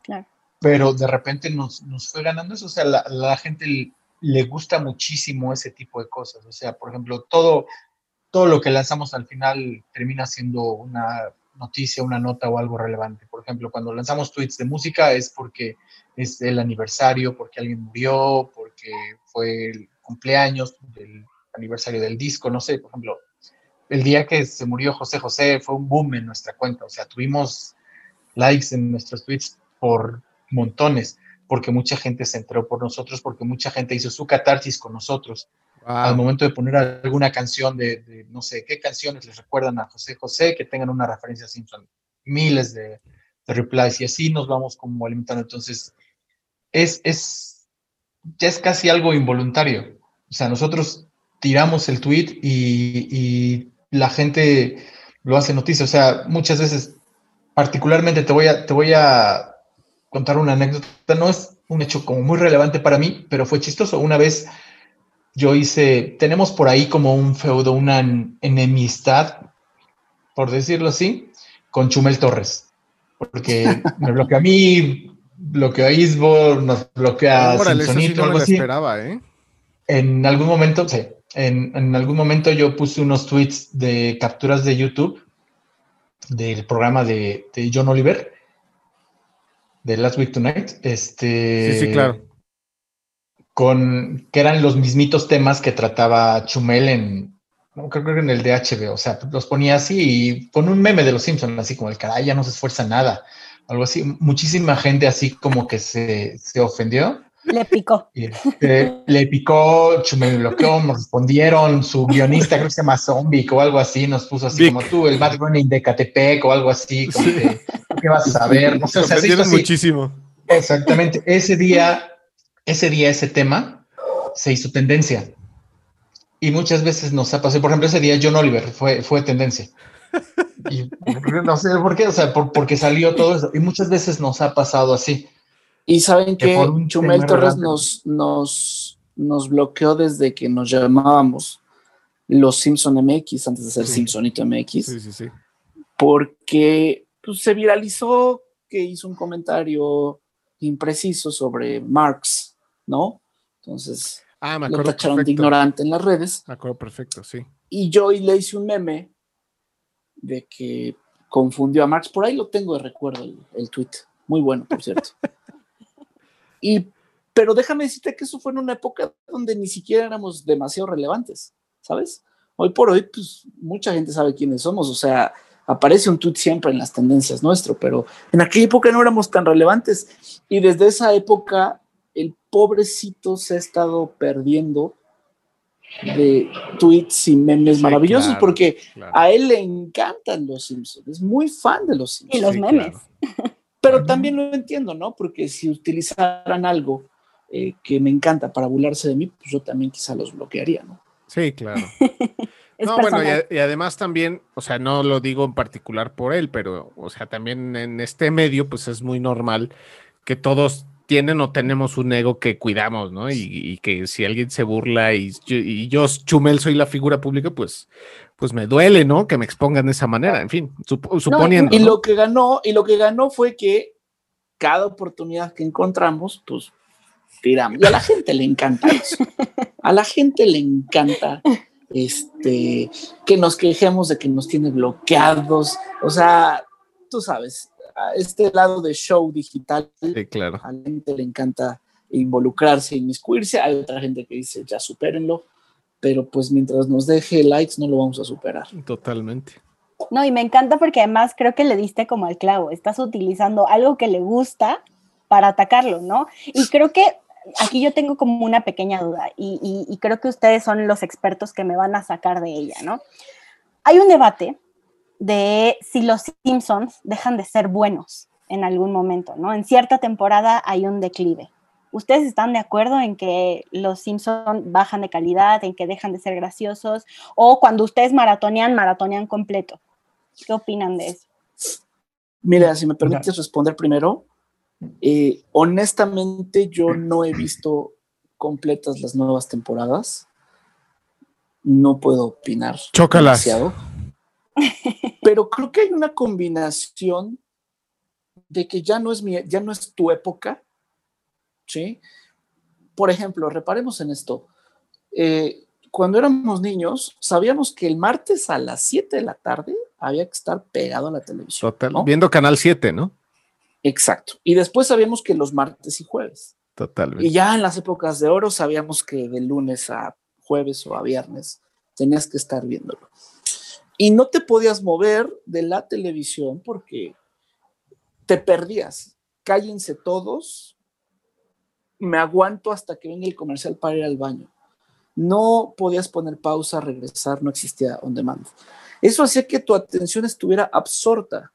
Claro. Pero de repente nos, nos fue ganando eso, o sea, la, la gente le gusta muchísimo ese tipo de cosas, o sea, por ejemplo, todo, todo lo que lanzamos al final termina siendo una noticia, una nota o algo relevante. Por ejemplo, cuando lanzamos tweets de música es porque es el aniversario, porque alguien murió, porque fue el cumpleaños del aniversario del disco, no sé, por ejemplo, el día que se murió José José fue un boom en nuestra cuenta, o sea, tuvimos likes en nuestros tweets por montones, porque mucha gente se enteró por nosotros, porque mucha gente hizo su catarsis con nosotros. Al momento de poner alguna canción de, no sé, qué canciones les recuerdan a José José, que tengan una referencia a Simpson, miles de, de replies y así nos vamos como alimentando. Entonces, es, es, ya es casi algo involuntario. O sea, nosotros tiramos el tweet y, la gente lo hace noticia. O sea, muchas veces, particularmente te voy a, te voy a contar una anécdota. No es un hecho como muy relevante para mí, pero fue chistoso. Una vez yo hice, tenemos por ahí como un feudo, una enemistad por decirlo así, con Chumel Torres. Porque me bloquea a mí, bloquea a Isbo, nos bloquea a Simpsonito, algo así. esperaba, ¿eh? En algún momento, sí, en, en, algún momento yo puse unos tweets de capturas de YouTube del programa de, de John Oliver, de Last Week Tonight. Este, sí, sí, claro. Con que eran los mismitos temas que trataba Chumel en, creo que en el de HBO, o sea, los ponía así y con un meme de los Simpsons, así como el caray, ya no se esfuerza nada, algo así. Muchísima gente así como que se, se ofendió. Le picó. Este, le picó, me bloqueó, nos respondieron, su guionista, creo que se llama Zombie o algo así, nos puso así como tú, el Mad Running de Catepec o algo así, como que, ¿qué vas a saber? No sé, o sea, se muchísimo. Exactamente. Ese día, ese día, ese tema se hizo tendencia. Y muchas veces nos ha pasado, por ejemplo, ese día John Oliver fue, fue tendencia. Y no sé por qué, o sea, porque salió todo eso. Y muchas veces nos ha pasado así. Y saben que, Chumel Torres nos, nos, nos bloqueó desde que nos llamábamos los Simpson MX, antes de ser Simpsonito MX. Sí, sí, sí. Porque pues, se viralizó que hizo un comentario impreciso sobre Marx, ¿no? Entonces, ah, me lo tacharon de ignorante en las redes. Me acuerdo perfecto, sí. Y yo le hice un meme de que confundió a Marx. Por ahí lo tengo de recuerdo el, el tweet. Muy bueno, por cierto. Y, pero déjame decirte que eso fue en una época donde ni siquiera éramos demasiado relevantes, ¿sabes? Hoy por hoy, pues mucha gente sabe quiénes somos, o sea, aparece un tweet siempre en las tendencias nuestro, pero en aquella época no éramos tan relevantes y desde esa época el pobrecito se ha estado perdiendo de tweets y memes maravillosos porque a él le encantan los Simpsons, es muy fan de los Simpsons. Y los memes. Pero también lo entiendo, ¿no? Porque si utilizaran algo eh, que me encanta para burlarse de mí, pues yo también quizá los bloquearía, ¿no? Sí, claro. no, bueno, y, además también, o sea, no lo digo en particular por él, pero, o sea, también en este medio, pues es muy normal que todos tienen o tenemos un ego que cuidamos, ¿no? Y, que si alguien se burla y, y, yo, Chumel, soy la figura pública, pues, pues me duele, ¿no? Que me expongan de esa manera, en fin, suponiendo. y, lo que ganó, y lo que ganó fue que cada oportunidad que encontramos, pues tiramos. Y a la gente le encanta eso. A la gente le encanta este, que nos quejemos de que nos tiene bloqueados. O sea, tú sabes, a este lado de show digital, claro. a la gente le encanta involucrarse, inmiscuirse. Hay otra gente que dice, ya supérenlo pero pues mientras nos deje likes no lo vamos a superar. Totalmente. No, y me encanta porque además creo que le diste como al clavo, estás utilizando algo que le gusta para atacarlo, ¿no? Y creo que aquí yo tengo como una pequeña duda y, y creo que ustedes son los expertos que me van a sacar de ella, ¿no? Hay un debate de si los Simpsons dejan de ser buenos en algún momento, ¿no? En cierta temporada hay un declive. ¿Ustedes están de acuerdo en que los Simpson bajan de calidad, en que dejan de ser graciosos? O cuando ustedes maratonean, maratonean completo. ¿Qué opinan de eso? Mira, si me permites responder primero, eh, honestamente yo no he visto completas las nuevas temporadas. No puedo opinar Chócalas. demasiado. Pero creo que hay una combinación de que ya no es mi, ya no es tu época ¿sí? Por ejemplo, reparemos en esto. Eh, cuando éramos niños, sabíamos que el martes a las 7 de la tarde había que estar pegado a la televisión. Total, viendo Canal 7, ¿no? Exacto. Y después sabíamos que los martes y jueves. Totalmente. Y ya en las épocas de oro sabíamos que de lunes a jueves o a viernes tenías que estar viéndolo. Y no te podías mover de la televisión porque te perdías. Cállense todos, me aguanto hasta que venga el comercial para ir al baño. No podías poner pausa, regresar, no existía on demand. Eso hacía que tu atención estuviera absorta.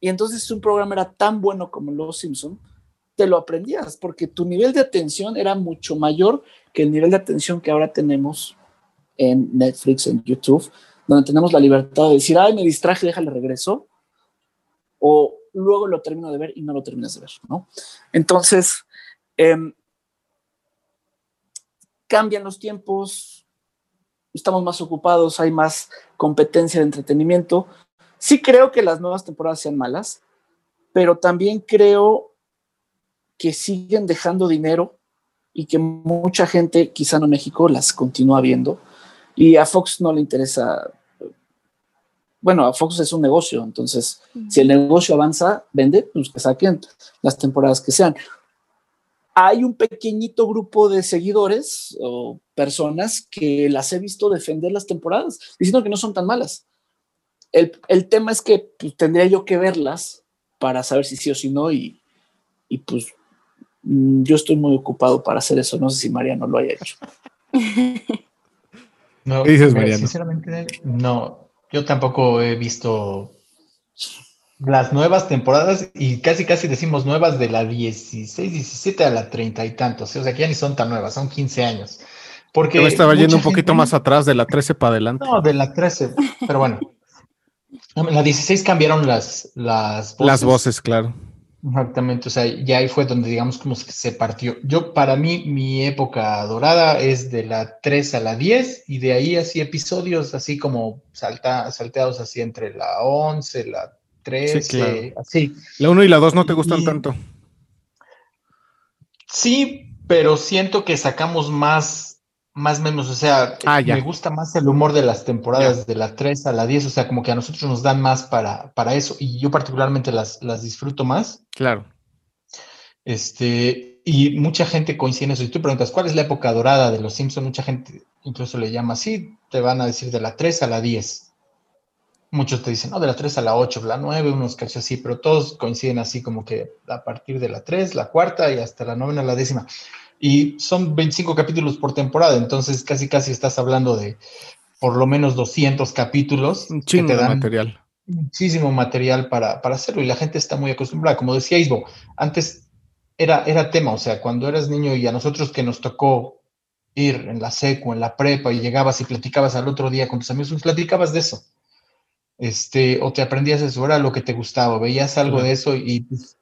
Y entonces si un programa era tan bueno como Los Simpson, te lo aprendías porque tu nivel de atención era mucho mayor que el nivel de atención que ahora tenemos en Netflix, en YouTube, donde tenemos la libertad de decir, ay, me distraje, déjale regreso. O luego lo termino de ver y no lo terminas de ver, ¿no? Entonces, Em, cambian los tiempos, estamos más ocupados, hay más competencia de entretenimiento. Sí creo que las nuevas temporadas sean malas, pero también creo que siguen dejando dinero y que mucha gente, quizá no México, las continúa viendo. Y a Fox no le interesa. Bueno, a Fox es un negocio, entonces si el negocio avanza, vende, pues que saquen las temporadas que sean. Hay un pequeñito grupo de seguidores o personas que las he visto defender las temporadas, diciendo que no son tan malas. El, el tema es que pues, tendría yo que verlas para saber si sí o si no, y, y pues Mm, yo estoy muy ocupado para hacer eso. No sé si Mariano lo haya hecho. No, ¿Qué dices, Mariano? Sinceramente, no. Yo tampoco he visto las nuevas temporadas y casi casi decimos nuevas de la 16, 17 a la 30 y tantos. O sea, que ya ni son tan nuevas, son 15 años. Porque Yo estaba yendo un poquito más atrás de la 13 para adelante. No, de la 13, pero bueno. En la 16 cambiaron las, las voces. Las voces, claro. Exactamente, o sea, ya ahí fue donde digamos como se partió. Yo, para mí, mi época dorada es de la 3 a la 10 y de ahí así episodios así como salta, salteados así entre la 11, la 13, así. La 1 y la 2 no te gustan tanto. Sí, pero siento que sacamos más más o menos, o sea, ah, me gusta más el humor de las temporadas de la 3 a la 10, o sea, como que a nosotros nos dan más para, para eso, y yo particularmente las, las disfruto más. Claro. Este, y mucha gente coincide en eso. Y tú preguntas, ¿cuál es la época dorada de los Simpsons? Mucha gente incluso le llama así, te van a decir de la 3 a la 10. Muchos te dicen, no, de la 3 a la 8, la 9, unos casi así, pero todos coinciden así como que a partir de la 3, la cuarta y hasta la novena, la décima y son 25 capítulos por temporada, entonces casi casi estás hablando de por lo menos 200 capítulos que te dan material. muchísimo material para, para, hacerlo y la gente está muy acostumbrada. Como decía Isbo, antes era, era tema, o sea, cuando eras niño y a nosotros que nos tocó ir en la seco, en la prepa y llegabas y platicabas al otro día con tus amigos, pues platicabas de eso. Este, o te aprendías eso, era lo que te gustaba, veías algo de eso y pues,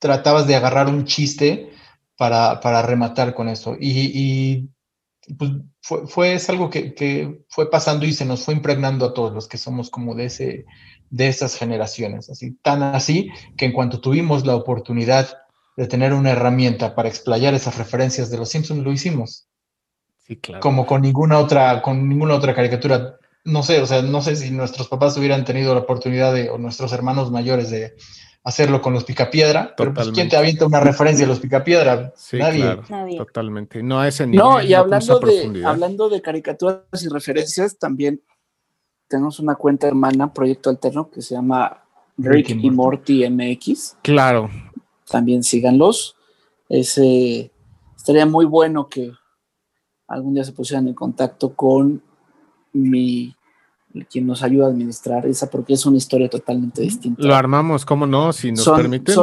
tratabas de agarrar un chiste para, para rematar con eso. Y, pues fue, fue es algo que, que, fue pasando y se nos fue impregnando a todos los que somos como de, ese, de esas generaciones. Así, tan así que en cuanto tuvimos la oportunidad de tener una herramienta para explayar esas referencias de los Simpsons, lo hicimos. Sí, claro. Como con ninguna otra, con ninguna otra caricatura. No sé, o sea, no sé si nuestros papás hubieran tenido la oportunidad de, o nuestros hermanos mayores de, hacerlo con los picapiedra, pero pues, ¿quién te avienta una referencia a los picapiedra? Nadie. Totalmente. No a ese nivel. No, y hablando, de, hablando de caricaturas y referencias, también tenemos una cuenta hermana, Proyecto Alterno, que se llama Rick, y Morty MX. Claro. También síganlos. Ese, estaría muy bueno que algún día se pusieran en contacto con mi quien nos ayuda a administrar esa, porque es una historia totalmente distinta. Lo armamos, ¿cómo no? Si nos permiten.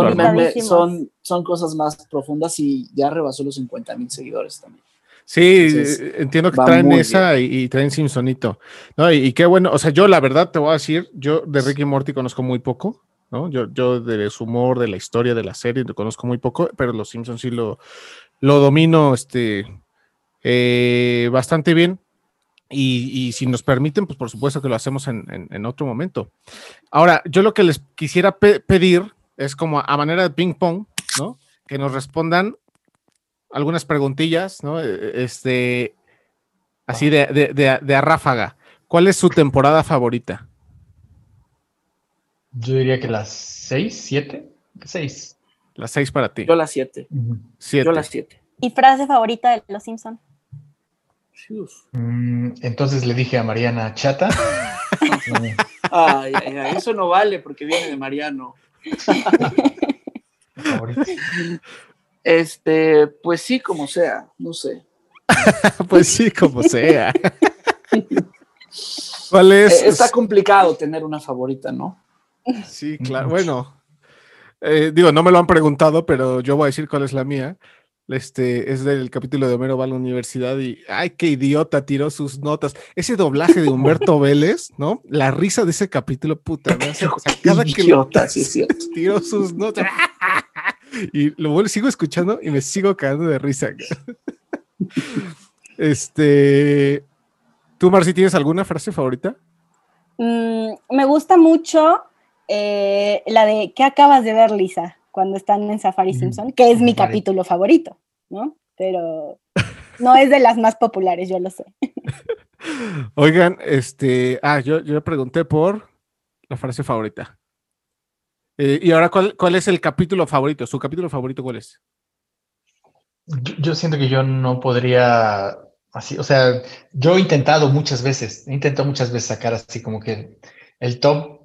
Son, son, cosas más profundas y ya rebasó los 50 mil seguidores también. Sí, entiendo que traen esa y, traen Simpsonito. No, y, qué bueno, o sea, yo la verdad te voy a decir, yo de Ricky Morty conozco muy poco, ¿no? Yo, yo de su humor, de la historia de la serie, lo conozco muy poco, pero los Simpsons sí lo, lo domino este, eh, bastante bien. Y, si nos permiten, pues por supuesto que lo hacemos en, otro momento. Ahora, yo lo que les quisiera pedir es como a manera de ping pong, ¿no? Que nos respondan algunas preguntillas, ¿no? E, e, este, así de, de, de, a ráfaga. ¿Cuál es su temporada favorita? Yo diría que las seis, siete, seis. Las seis para ti. Yo las siete. Yo las siete. ¿Y frase favorita de Los Simpson? Mm, entonces le dije a Mariana chata. ay, eso no vale porque viene de Mariano. este, pues sí, como sea, no sé. pues sí, como sea. ¿Cuál es? Eh, está complicado tener una favorita, ¿no? Sí, claro. Bueno, eh, digo, no me lo han preguntado, pero yo voy a decir cuál es la mía. Este es del capítulo de Homero va a la universidad y ay, qué idiota tiró sus notas. Ese doblaje de Humberto Vélez, ¿no? La risa de ese capítulo, puta, me hace, cada idiota, que sí, tiró sus notas. Y lo sigo escuchando y me sigo cagando de risa. Este, ¿Tú, Marci, tienes alguna frase favorita? Mm, me gusta mucho eh, la de ¿qué acabas de ver, Lisa? Cuando están en Safari Simpson, que es mi capítulo favorito, ¿no? Pero no es de las más populares, yo lo sé. Oigan, este, ah, yo, yo pregunté por la frase favorita. Eh, y ahora, ¿cuál, ¿cuál, es el capítulo favorito? ¿Su capítulo favorito cuál es? Yo, yo, siento que yo no podría, así, o sea, yo he intentado muchas veces, he intentado muchas veces sacar así como que el top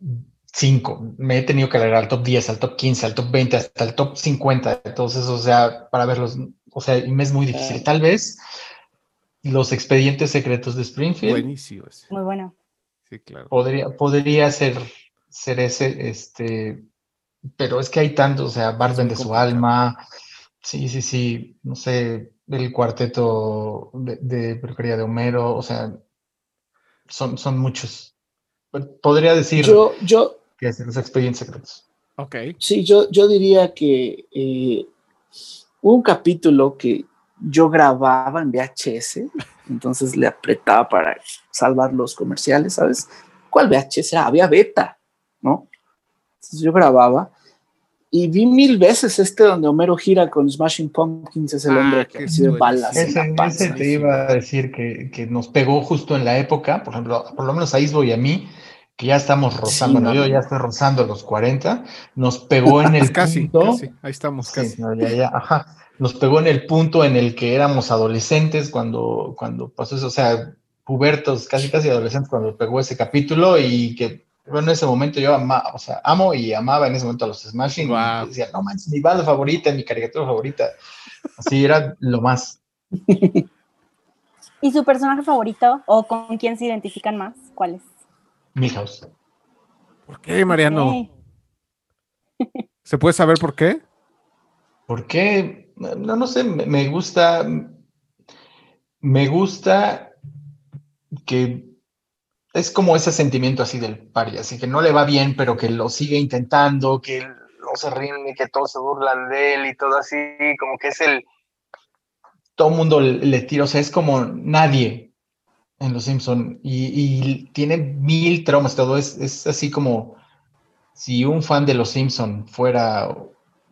5, me he tenido que alargar al top 10, al top 15, al top 20, hasta el top 50, entonces, o sea, para verlos, o sea, y me es muy difícil. Tal vez los expedientes secretos de Springfield. Buenísimo. Muy bueno. Sí, claro. Podría, podría ser, ser ese, este, pero es que hay tantos, o sea, Barben de su alma, sí, sí, sí, no sé, el cuarteto de, de de Homero, o sea, son, son muchos. Podría decir yo, yo, que es los expedientes secretos. Ok. Sí, yo, yo diría que eh, un capítulo que yo grababa en VHS, entonces le apretaba para salvar los comerciales, ¿sabes? ¿Cuál VHS? Ah, había beta, ¿no? Entonces yo grababa y vi mil veces este donde Homero gira con Smashing Pumpkins, es el Ah, hombre que recibe balas en Ese, la panza. ese te iba a decir que, que nos pegó justo en la época, por ejemplo, por lo menos a Isbo y a mí, que ya estamos rozando, Sí, bueno, no. yo ya estoy rozando los 40, nos pegó en el Casi, punto, casi. Ahí estamos, Sí, casi. no, ya, ya, ajá. Nos pegó en el punto en el que éramos adolescentes cuando, cuando pasó eso, o sea, pubertos, casi casi adolescentes cuando pegó ese capítulo y que, bueno, en ese momento yo ama, o sea, amo y amaba en ese momento a los Smashing. Guau. Y decía, no manches, mi banda favorita, mi caricatura favorita. Así era lo más. ¿Y su personaje favorito o con quién se identifican más? ¿Cuál es? Milhouse. ¿Por qué, Mariano? ¿Se puede saber por qué? ¿Por qué? No, no sé, me, gusta, me gusta que es como ese sentimiento así del pari, así que no le va bien, pero que lo sigue intentando, que no se rinde, que todos se burlan de él y todo así, como que es el, todo el mundo le, le tira, o sea, es como nadie en Los Simpson y, y tiene mil traumas, todo es, es así como si un fan de Los Simpson fuera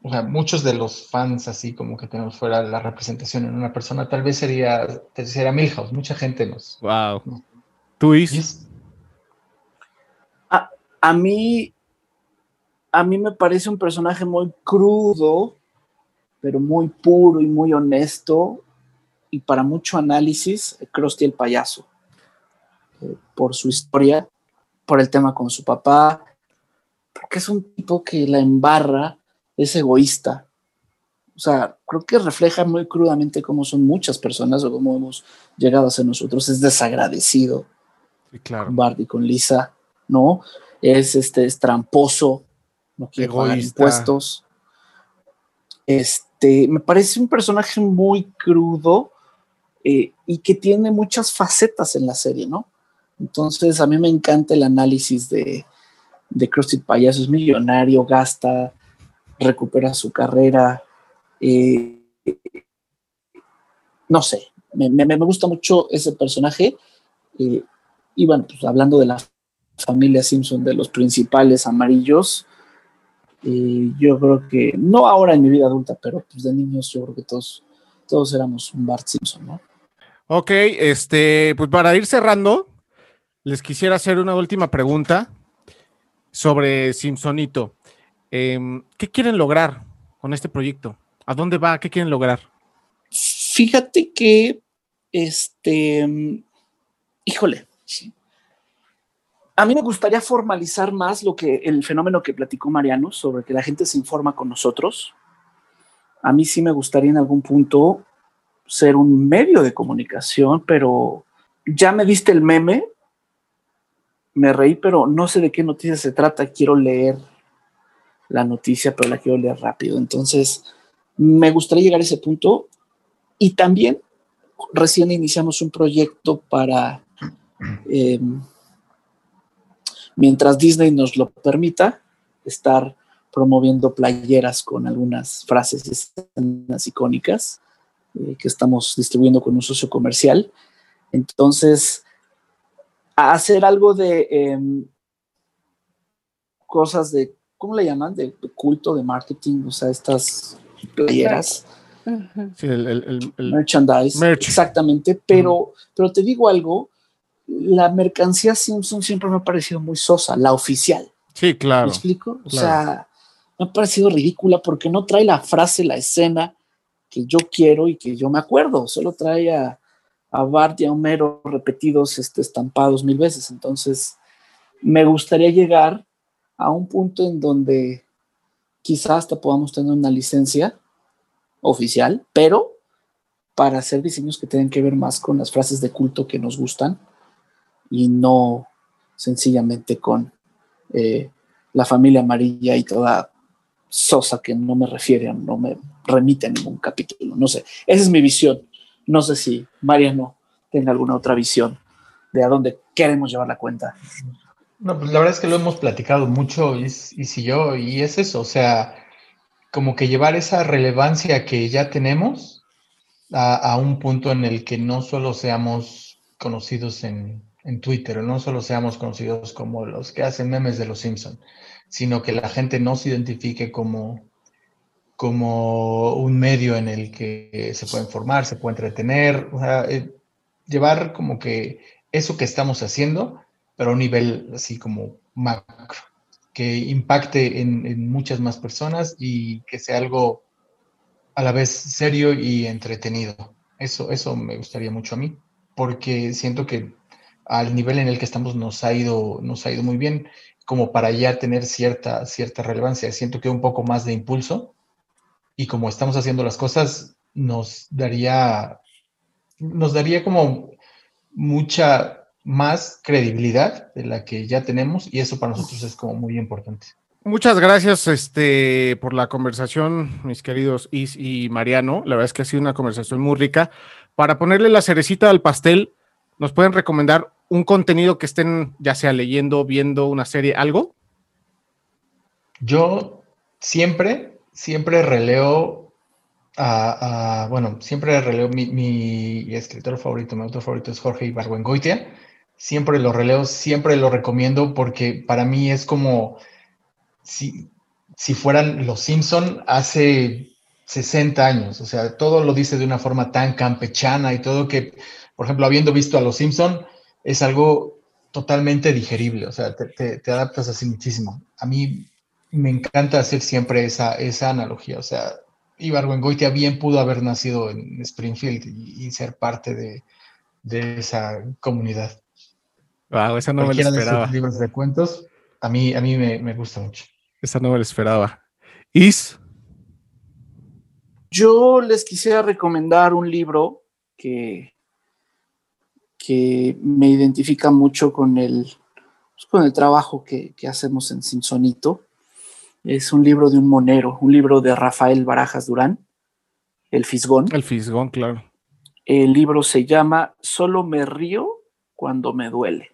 o sea, muchos de los fans así como que tenemos fuera la representación en una persona, tal vez sería, sería Milhouse. Mucha gente nos... Wow. ¿Tú, Is? Is- A mí, a mí me parece un personaje muy crudo, pero muy puro y muy honesto, y para mucho análisis, Krusty el payaso, eh, por su historia, por el tema con su papá, porque es un tipo que la embarra, es egoísta. O sea, creo que refleja muy crudamente cómo son muchas personas o cómo hemos llegado a ser nosotros. Es desagradecido Sí, claro. con Bart y con Lisa, ¿no? Es este es tramposo, no quiere pagar impuestos. Este, me parece un personaje muy crudo eh, y que tiene muchas facetas en la serie, ¿no? Entonces, a mí me encanta el análisis de, de Krusty Payaso. Es millonario, gasta, recupera su carrera. eh, no sé, me, me- me gusta mucho ese personaje. eh, y bueno, pues hablando de la familia Simpson, de los principales amarillos, eh, yo creo que, no ahora en mi vida adulta, pero pues de niños yo creo que todos, todos éramos un Bart Simpson, ¿no? Ok, este, pues para ir cerrando, les quisiera hacer una última pregunta sobre Simpsonito. Em, ¿Qué quieren lograr con este proyecto? ¿A dónde va? ¿Qué quieren lograr? Fíjate que, este, mm, híjole, a mí me gustaría formalizar más lo que el fenómeno que platicó Mariano sobre que la gente se informa con nosotros. A mí sí me gustaría en algún punto ser un medio de comunicación, pero ya me viste el meme, me reí, pero no sé de qué noticia se trata, quiero leer la noticia, pero la quiero leer rápido. Entonces, me gustaría llegar a ese punto y también recién iniciamos un proyecto para, eh, mientras Disney nos lo permita, estar promoviendo playeras con algunas frases escenas icónicas eh, que estamos distribuyendo con un socio comercial. Entonces, hacer algo de em, cosas de, ¿cómo le llaman? De, culto, de marketing, o sea, estas playeras. Sí, el, merchandise. Exactamente, pero, pero te digo algo, la mercancía Simpson siempre me ha parecido muy sosa, la oficial. Sí, claro. ¿Me explico? O sea, me ha parecido ridícula porque no trae la frase, la escena que yo quiero y que yo me acuerdo, solo trae a, a Bart y a Homero repetidos, este, estampados mil veces. Entonces, me gustaría llegar a un punto en donde quizás hasta podamos tener una licencia oficial, pero para hacer diseños que tengan que ver más con las frases de culto que nos gustan y no sencillamente con eh, la familia amarilla y toda sosa que no me refiere, no me remite a ningún capítulo. No sé, esa es mi visión. No sé si Mariano tenga alguna otra visión de a dónde queremos llevar la cuenta. No, pues la verdad es que lo hemos platicado mucho, y, y si yo, y es eso, o sea, como que llevar esa relevancia que ya tenemos a, a un punto en el que no solo seamos conocidos en, en Twitter, no solo seamos conocidos como los que hacen memes de los Simpson, sino que la gente no se identifique como, como un medio en el que se puede informar, se puede entretener, o sea, eh, llevar como que eso que estamos haciendo, pero a un nivel así como macro, que impacte en, en muchas más personas y que sea algo a la vez serio y entretenido. Eso, eso me gustaría mucho a mí, porque siento que al nivel en el que estamos nos ha ido, nos ha ido muy bien, como para ya tener cierta, cierta relevancia. Siento que un poco más de impulso y como estamos haciendo las cosas, nos daría, nos daría como mucha más credibilidad de la que ya tenemos y eso para nosotros es como muy importante. Muchas gracias este, por la conversación, mis queridos Is y Mariano. La verdad es que ha sido una conversación muy rica. Para ponerle la cerecita al pastel, ¿nos pueden recomendar un contenido que estén ya sea leyendo, viendo una serie, algo? Yo siempre, siempre releo a, bueno, siempre releo mi, escritor favorito, mi autor favorito es Jorge Ibargüengoitia. Siempre lo releo, siempre lo recomiendo porque para mí es como si, si fueran los Simpson hace 60 años. O sea, todo lo dice de una forma tan campechana y todo que por ejemplo, habiendo visto a Los Simpson, es algo totalmente digerible, o sea, te, adaptas así muchísimo. A mí me encanta hacer siempre esa, esa analogía, o sea, Ibargüengoitia bien pudo haber nacido en Springfield y, ser parte de, esa comunidad. Wow, esa no me lo esperaba. De libros de cuentos, a mí, a mí me, me gusta mucho. Esa no me lo esperaba. Is. Yo les quisiera recomendar un libro que que me identifica mucho con el, pues, con el trabajo que, hacemos en Simpsonito. Es un libro de un monero, un libro de Rafael Barajas Durán, El Fisgón. El Fisgón, claro. El libro se llama Solo me río cuando me duele,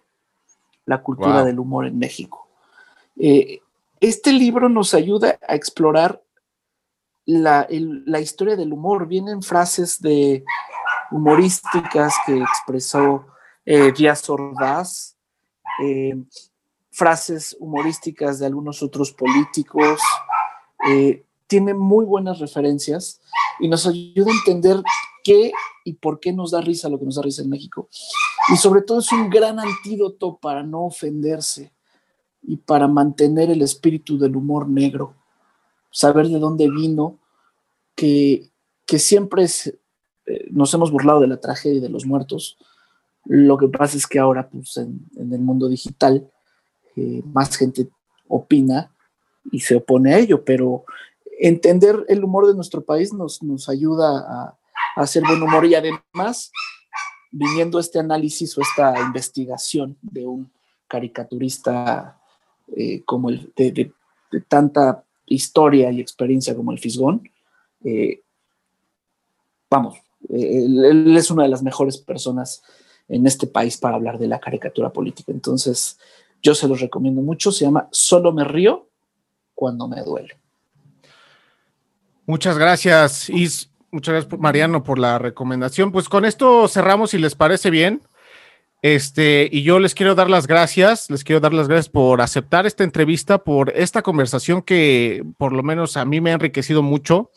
la cultura del humor en México. Eh, este libro nos ayuda a explorar la, la, historia del humor. Vienen frases de humorísticas que expresó eh, Díaz Ordaz, eh, frases humorísticas de algunos otros políticos. Eh, tiene muy buenas referencias y nos ayuda a entender qué y por qué nos da risa lo que nos da risa en México. Y sobre todo es un gran antídoto para no ofenderse y para mantener el espíritu del humor negro, saber de dónde vino, que, que siempre eh, nos hemos burlado de la tragedia de los muertos. Lo que pasa es que ahora, pues, en, el mundo digital, eh, más gente opina y se opone a ello, pero entender el humor de nuestro país nos, nos ayuda a, hacer buen humor y además, viniendo este análisis o esta investigación de un caricaturista eh, como de, tanta historia y experiencia como el Fisgón, vamos, él, es una de las mejores personas en este país para hablar de la caricatura política. Entonces, yo se los recomiendo mucho. Se llama Solo me río cuando me duele. Muchas gracias, Is. Muchas gracias, Mariano, por la recomendación. Pues con esto cerramos, si les parece bien. Este, y yo les quiero dar las gracias, les quiero dar las gracias por aceptar esta entrevista, por esta conversación que por lo menos a mí me ha enriquecido mucho.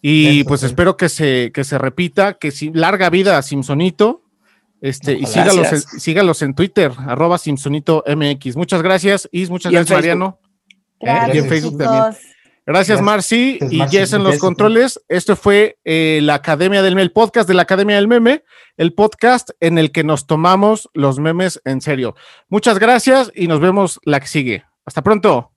Y pues espero que se, que se repita, que si, larga vida a Simpsonito. Este, y sígalos en, sígalos en Twitter, arroba Simpsonito MX. Muchas gracias, Is, muchas gracias, Mariano. Gracias, y en Facebook chicos. también. Gracias, Marci y. Jess en los Jess. controles. Esto fue eh, la Academia del Meme, el podcast de la Academia del Meme, el podcast en el que nos tomamos los memes en serio. Muchas gracias y nos vemos la que sigue. Hasta pronto.